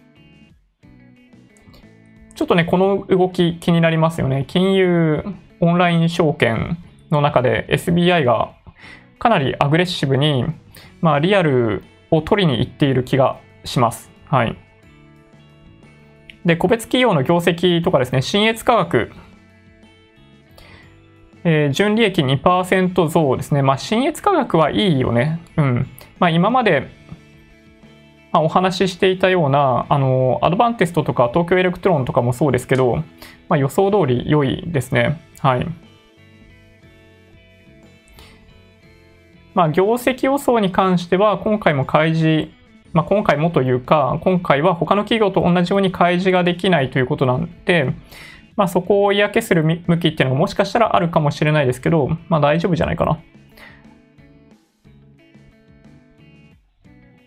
ちょっとね、この動き気になりますよね。金融オンライン証券の中で SBI がかなりアグレッシブにまあ、リアルを取りに行っている気がします。はい。で、個別企業の業績とかですね、新越価格、えー、純利益2%増ですね。まあ、新越価格はいいよね。うん。まあ、今まで、まあ、お話ししていたような、あの、アドバンテストとか東京エレクトロンとかもそうですけど、まあ、予想通り良いですね。はい。まあ、業績予想に関しては、今回も開示、まあ、今回もというか、今回は他の企業と同じように開示ができないということなんで、まあ、そこを嫌気する向きっていうのももしかしたらあるかもしれないですけど、まあ、大丈夫じゃないかな。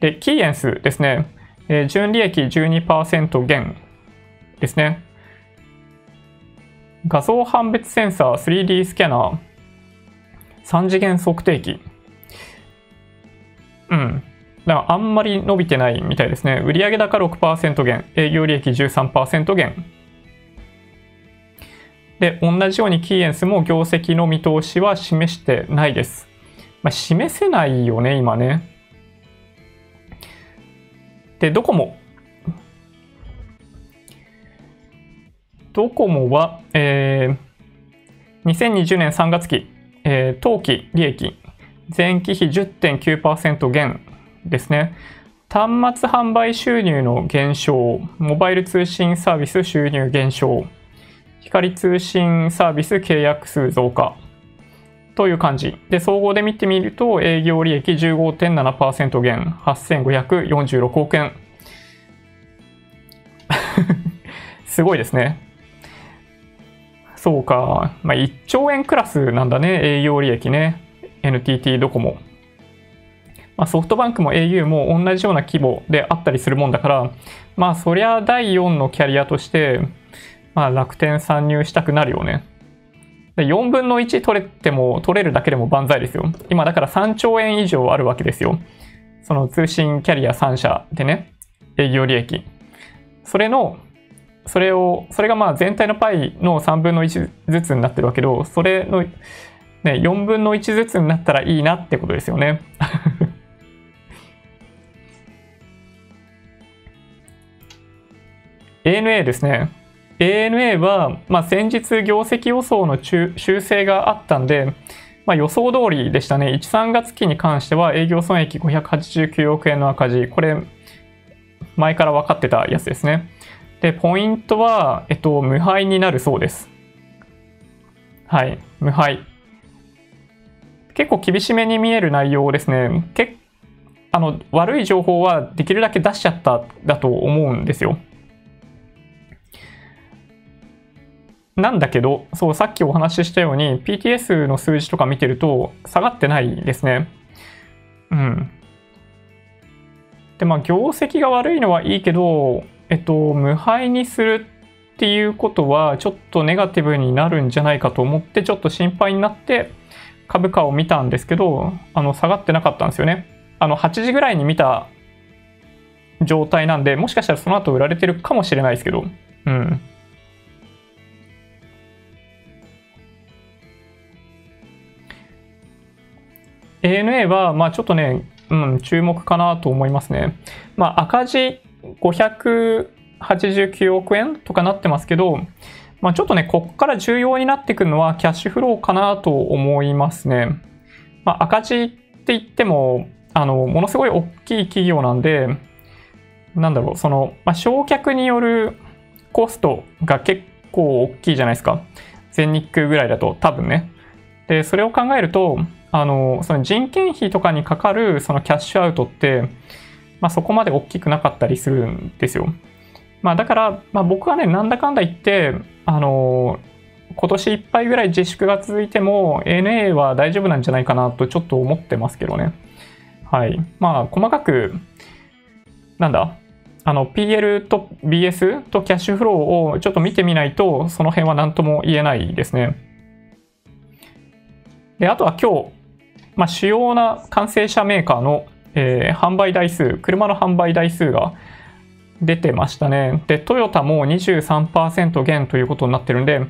で、キーエンスですね。えー、純利益12%減ですね。画像判別センサー 3D スキャナー3次元測定器うん。だからあんまり伸びてないみたいですね。売上高6%減、営業利益13%減。で、同じようにキーエンスも業績の見通しは示してないです。まあ、示せないよね、今ね。で、ドコモ。ドコモは、えー、2020年3月期、えー、当期利益前期比10.9%減ですね。端末販売収入の減少、モバイル通信サービス収入減少、光通信サービス契約数増加という感じ。で、総合で見てみると、営業利益15.7%減、8546億円。すごいですね。そうか。まあ、1兆円クラスなんだね、営業利益ね。NTT ドコモ、まあ、ソフトバンクも au も同じような規模であったりするもんだから、まあそりゃ第4のキャリアとして、まあ楽天参入したくなるよね。で4分の1取れても、取れるだけでも万歳ですよ。今だから3兆円以上あるわけですよ。その通信キャリア3社でね、営業利益。それの、それを、それがまあ全体のパイの3分の1ずつになってるわけど、それのね、4分の1ずつになったらいいなってことですよね。ANA ですね。ANA は、まあ、先日業績予想の修正があったんで、まあ、予想通りでしたね。1、3月期に関しては営業損益589億円の赤字。これ、前から分かってたやつですね。で、ポイントは、えっと、無敗になるそうです。はい、無敗。結構厳しめに見える内容ですね。けあの悪い情報はできるだけ出しちゃっただと思うんですよ。なんだけど、そう、さっきお話ししたように、PTS の数字とか見てると、下がってないですね。うん。で、まあ、業績が悪いのはいいけど、えっと、無敗にするっていうことは、ちょっとネガティブになるんじゃないかと思って、ちょっと心配になって、株価を見たんですけど、あの、下がってなかったんですよね。あの、8時ぐらいに見た状態なんで、もしかしたらその後売られてるかもしれないですけど、うん。ANA は、まあちょっとね、うん、注目かなと思いますね。まあ赤字589億円とかなってますけど、まあ、ちょっとね、ここから重要になってくるのはキャッシュフローかなと思いますね。まあ、赤字って言っても、あの、ものすごい大きい企業なんで、なんだろう、その、まあ、焼却によるコストが結構大きいじゃないですか。全日空ぐらいだと多分ね。で、それを考えると、あの、その人件費とかにかかるそのキャッシュアウトって、まあ、そこまで大きくなかったりするんですよ。まあ、だから、まあ、僕はね、なんだかんだ言って、あの今年いっぱいぐらい自粛が続いても ANA は大丈夫なんじゃないかなとちょっと思ってますけどね。はい。まあ、細かく、なんだ？あの、PL と BS とキャッシュフローをちょっと見てみないと、その辺は何とも言えないですね。で、あとは今日、まあ、主要な完成車メーカーの、えー、販売台数、車の販売台数が出てましたね。で、トヨタも23%減ということになってるんで、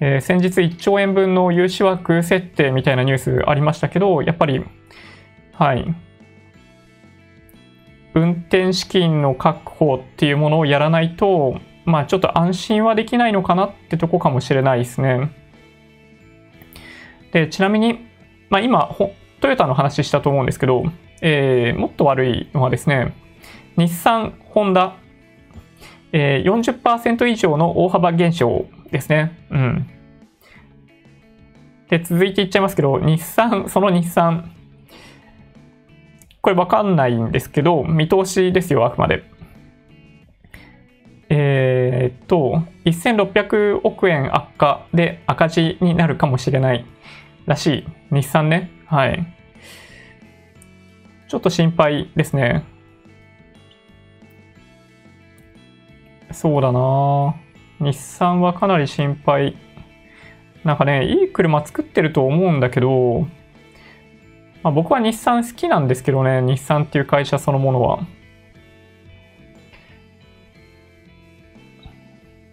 えー、先日1兆円分の融資枠設定みたいなニュースありましたけど、やっぱり、はい、運転資金の確保っていうものをやらないと、まあちょっと安心はできないのかなってとこかもしれないですね。で、ちなみに、まあ今、トヨタの話したと思うんですけど、えー、もっと悪いのはですね、日産、ホンダ、えー、40%以上の大幅減少ですね。うん。で、続いていっちゃいますけど、日産、その日産、これわかんないんですけど、見通しですよ、あくまで。えー、っと、1600億円悪化で赤字になるかもしれないらしい。日産ね。はい。ちょっと心配ですね。そうだな日産はかなり心配。なんかね、いい車作ってると思うんだけど、まあ、僕は日産好きなんですけどね、日産っていう会社そのものは。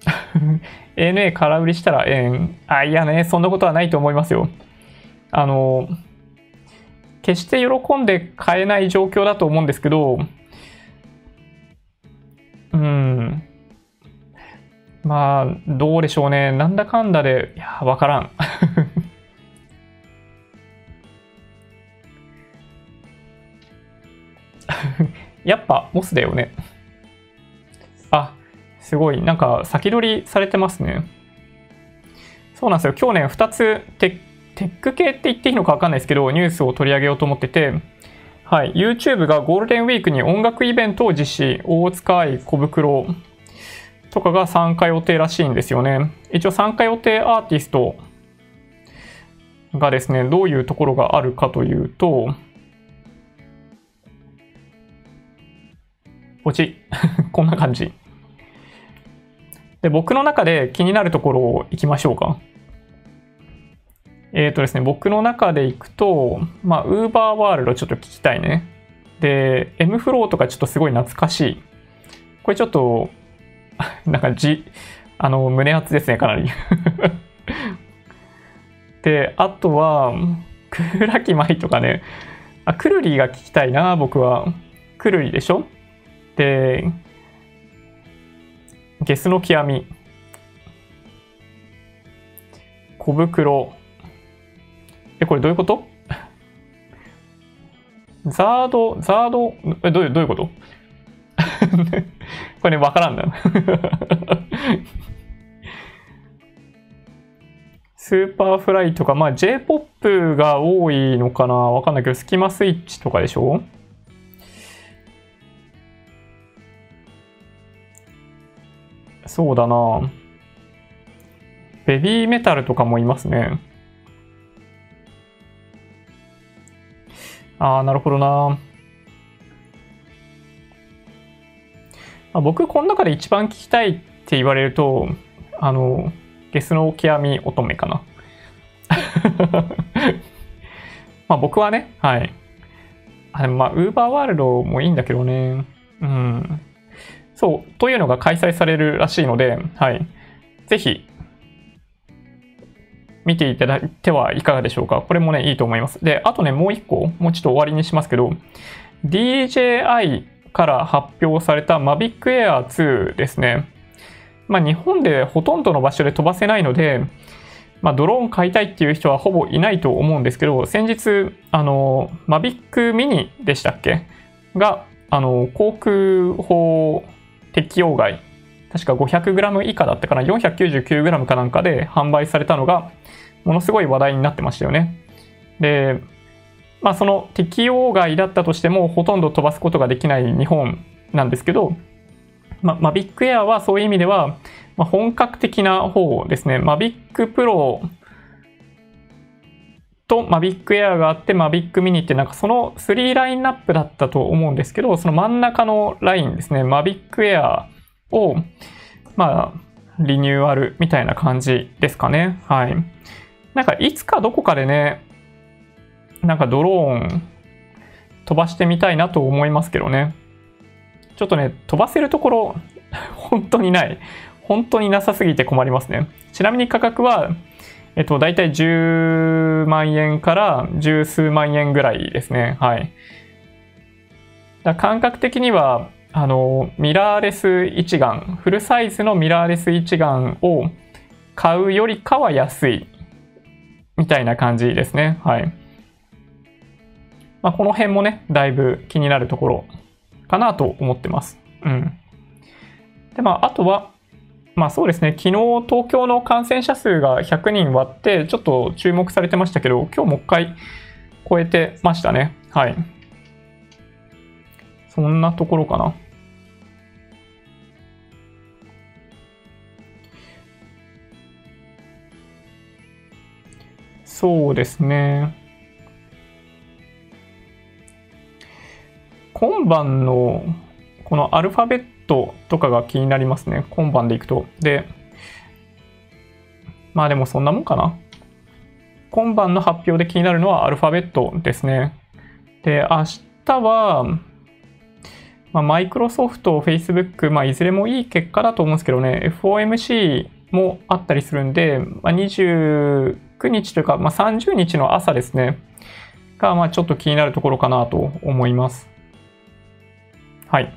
ANA 空売りしたら円。あ、いやね、そんなことはないと思いますよ。あの、決して喜んで買えない状況だと思うんですけど、うん。まあ、どうでしょうね。なんだかんだで、いや、わからん。やっぱ、モスだよね。あ、すごい。なんか、先取りされてますね。そうなんですよ。今日ね、2つテ、テック系って言っていいのかわかんないですけど、ニュースを取り上げようと思ってて、はい、YouTube がゴールデンウィークに音楽イベントを実施、大塚愛小袋とかが参加予定らしいんですよね。一応参加予定アーティストがですね、どういうところがあるかというと、ポチ こんな感じ。で、僕の中で気になるところを行きましょうか。えっ、ー、とですね、僕の中で行くと、まあ、ウーバーワールドちょっと聞きたいね。で、M フローとかちょっとすごい懐かしい。これちょっと なんかじ、あの、胸熱ですね、かなりで、あとは、クラキマイとかね、あ、クルリーが聞きたいな、僕は。クルリでしょ？で、ゲスの極み。小袋。え、これどういうこと？ザード、ザード、え、どういう、どういうこと？これね、わからんな。Superfly とか、まあ J-POP が多いのかなわかんないけど、スキマスイッチとかでしょ？そうだな BABYMETAL とかもいますね。ああ、なるほどなあ僕、この中で一番聞きたいって言われると、あの、ゲスの極み乙女かな。まあ僕はね、はい。あまあ、ウーバーワールドもいいんだけどね。うん。そう、というのが開催されるらしいので、はい。ぜひ、見ていただいてはいかがでしょうか。これもね、いいと思います。で、あとね、もう一個、もうちょっと終わりにしますけど、DJI から発表された Mavic Air 2ですね。まあ、日本でほとんどの場所で飛ばせないので、まあ、ドローン買いたいっていう人はほぼいないと思うんですけど、先日、あの、Mavic Mini でしたっけ？が、あの、航空法適用外、確か 500g 以下だったかな、499g かなんかで販売されたのが、ものすごい話題になってましたよね。で、まあその適用外だったとしてもほとんど飛ばすことができない日本なんですけど、まあ、ビッグエアはそういう意味では、ま、本格的な方ですね。マビックプロとマビックエアがあってマビックミニってなんかその3ラインナップだったと思うんですけど、その真ん中のラインですね。マビックエアを、まあ、リニューアルみたいな感じですかね。はい。なんかいつかどこかでね、なんかドローン飛ばしてみたいなと思いますけどね。ちょっとね、飛ばせるところ、本当にない。本当になさすぎて困りますね。ちなみに価格は、えっと、だいたい10万円から十数万円ぐらいですね。はい。だ感覚的には、あの、ミラーレス一眼、フルサイズのミラーレス一眼を買うよりかは安いみたいな感じですね。はい。まあ、この辺もね、だいぶ気になるところかなと思ってます。うん。で、まあ、あとは、まあそうですね、昨日東京の感染者数が100人割って、ちょっと注目されてましたけど、今日もう一回超えてましたね。はい。そんなところかな。そうですね。今晩のこのアルファベットとかが気になりますね。今晩でいくと。で、まあでもそんなもんかな。今晩の発表で気になるのはアルファベットですね。で、明日は、まあ、マイクロソフト、フェイスブック、まあ、いずれもいい結果だと思うんですけどね、FOMC もあったりするんで、まあ、29日というか、まあ、30日の朝ですね、が、まあ、ちょっと気になるところかなと思います。はい。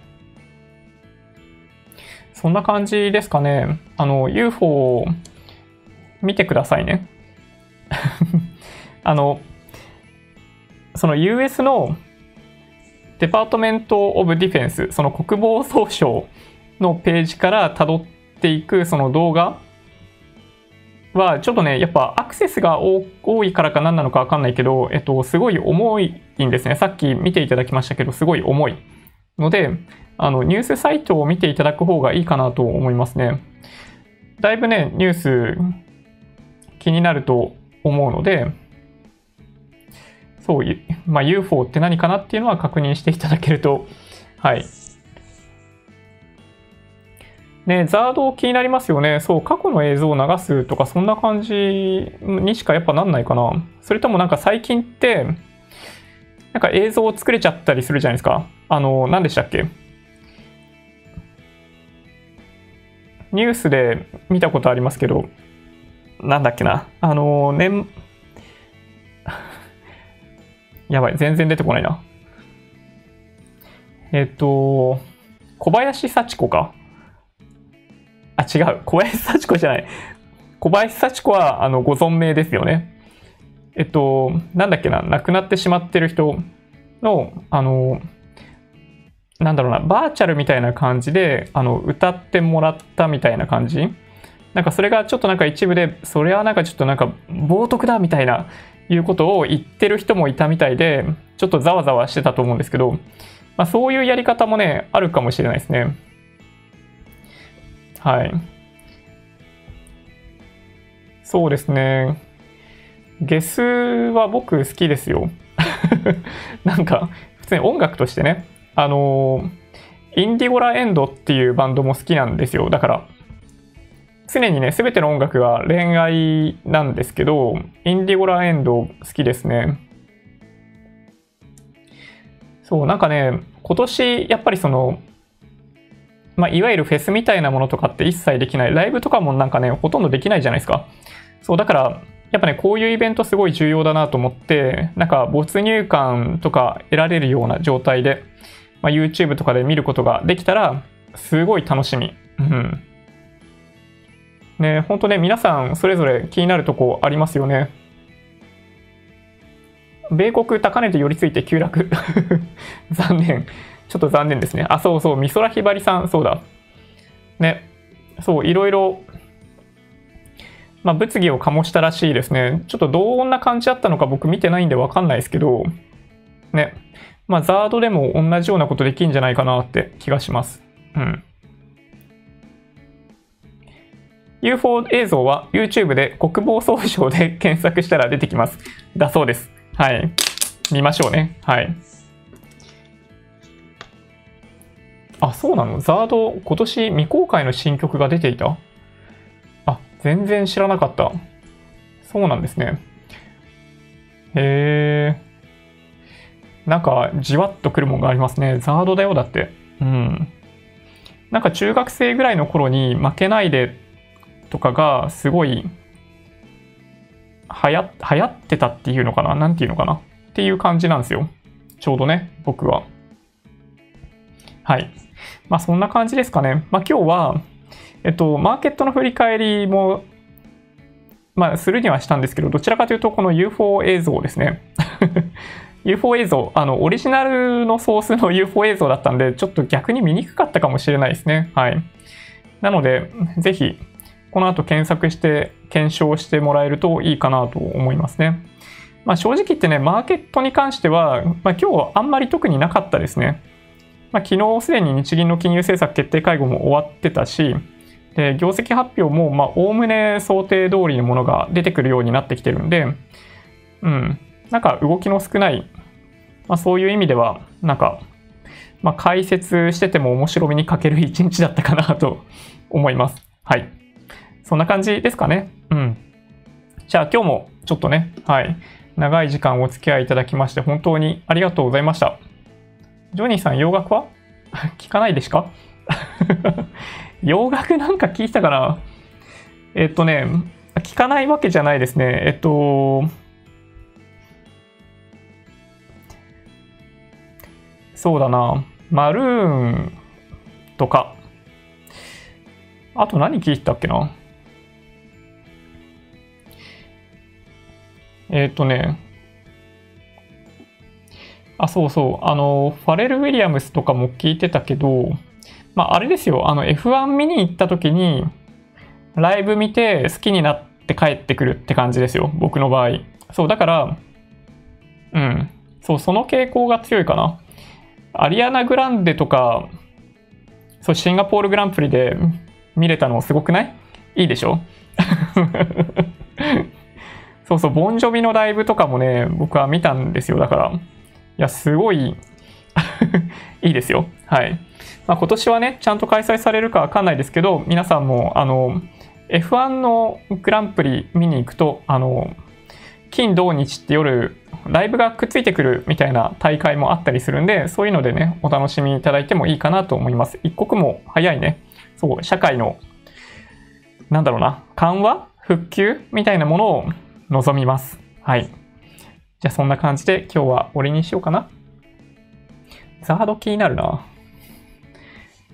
そんな感じですかね。あの、UFO を見てくださいね。あの、その US のデパートメント・オブ・ディフェンス、その国防総省のページから辿っていくその動画は、ちょっとね、やっぱアクセスが多いからか何なのかわかんないけど、えっと、すごい重いんですね。さっき見ていただきましたけど、すごい重い。ので、あの、ニュースサイトを見ていただく方がいいかなと思いますね。だいぶね、ニュース気になると思うので、そう、まあ、UFO って何かなっていうのは確認していただけると、はい、ね、ザード気になりますよね。そう、過去の映像を流すとか、そんな感じにしかやっぱなんないかな。それともなんか最近って、なんか映像を作れちゃったりするじゃないですか。あの、何でしたっけ？ニュースで見たことありますけど、なんだっけな。あの、年、やばい、全然出てこないな。えっと、小林幸子か。あ、違う。小林幸子じゃない。小林幸子は、あの、ご存命ですよね。えっと、なんだっけな、亡くなってしまってる人の、あの、なんだろうな、バーチャルみたいな感じで、あの、歌ってもらったみたいな感じなんかそれがちょっとなんか一部で、それはなんかちょっとなんか冒涜だみたいな、いうことを言ってる人もいたみたいで、ちょっとざわざわしてたと思うんですけど、まあそういうやり方もね、あるかもしれないですね。はい。そうですね。ゲスは僕好きですよ。なんか、普通に音楽としてね、あのインディゴラエンドっていうバンドも好きなんですよ。だから、常にね、すべての音楽が恋愛なんですけど、インディゴラエンド好きですね。そう、なんかね、今年、やっぱりその、まあ、いわゆるフェスみたいなものとかって一切できない。ライブとかもなんかね、ほとんどできないじゃないですか。そう、だから、やっぱね、こういうイベントすごい重要だなと思って、なんか没入感とか得られるような状態で、まあ、YouTube とかで見ることができたら、すごい楽しみ。うん。ね、本当ね、皆さんそれぞれ気になるとこありますよね。米国高値で寄り付いて急落。残念。ちょっと残念ですね。あ、そうそう、美空ひばりさん、そうだ。ね。そう、いろいろまあ、物議を醸したらしいですね。ちょっとどんな感じだったのか僕見てないんでわかんないですけど、ね。まあ、ザードでも同じようなことできるんじゃないかなって気がします。うん。UFO 映像は YouTube で国防総省で検索したら出てきます。だそうです。はい。見ましょうね。はい。あ、そうなの？ザード、今年未公開の新曲が出ていた？全然知らなかった。そうなんですね。へえ。なんか、じわっとくるもんがありますね。ザードだよ、だって。うん。なんか中学生ぐらいの頃に負けないでとかがすごい流行流行ってたっていうのかな？なんていうのかな？っていう感じなんですよ。ちょうどね、僕は。はい。まあそんな感じですかね。まあ今日は、えっと、マーケットの振り返りも、まあ、するにはしたんですけど、どちらかというと、この UFO 映像ですね。UFO 映像、あの、オリジナルのソースの UFO 映像だったんで、ちょっと逆に見にくかったかもしれないですね。はい。なので、ぜひ、この後検索して検証してもらえるといいかなと思いますね。まあ、正直言ってね、マーケットに関しては、まあ、今日あんまり特になかったですね。まあ、昨日すでに日銀の金融政策決定会合も終わってたし、で、業績発表も、まあ、おおむね想定通りのものが出てくるようになってきてるんで、うん、なんか動きの少ない、まあ、そういう意味では、なんか、まあ、解説してても面白みに欠ける一日だったかなと 思います。はい。そんな感じですかね。うん。じゃあ今日もちょっとね、はい。長い時間お付き合いいただきまして本当にありがとうございました。ジョニーさん、洋楽は？聞かないですか？洋楽なんか聞いたかな？えっとね、聞かないわけじゃないですね。えっと、そうだな、マルーンとか、あと何聞いたっけな？えっとね、あ、そうそう、あの、ファレル・ウィリアムスとかも聞いてたけど、まあ、あれですよ、あの F1 見に行った時に、ライブ見て好きになって帰ってくるって感じですよ、僕の場合。そう、だから、うん、そう、その傾向が強いかな。アリアナ・グランデとか、そう、シンガポールグランプリで見れたのすごくない？いいでしょ？そうそう、ボンジョビのライブとかもね、僕は見たんですよ。だから、いや、すごい いいですよ。はい。まあ、今年はね、ちゃんと開催されるかわかんないですけど、皆さんも、あの、F1 のグランプリ見に行くと、あの、金土日って夜、ライブがくっついてくるみたいな大会もあったりするんで、そういうのでね、お楽しみいただいてもいいかなと思います。一刻も早いね、そう、社会の、なんだろうな、緩和？復旧？みたいなものを望みます。はい。じゃあそんな感じで今日は終わりにしようかな。ザード気になるな。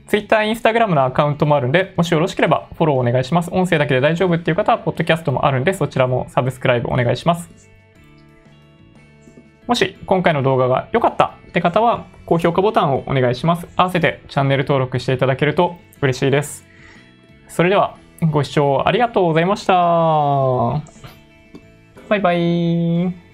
Twitter、Instagram のアカウントもあるんで、もしよろしければフォローお願いします。音声だけで大丈夫っていう方は、ポッドキャストもあるんで、そちらもサブスクライブお願いします。もし今回の動画が良かったって方は、高評価ボタンをお願いします。合わせてチャンネル登録していただけると嬉しいです。それでは、ご視聴ありがとうございました。バイバイ。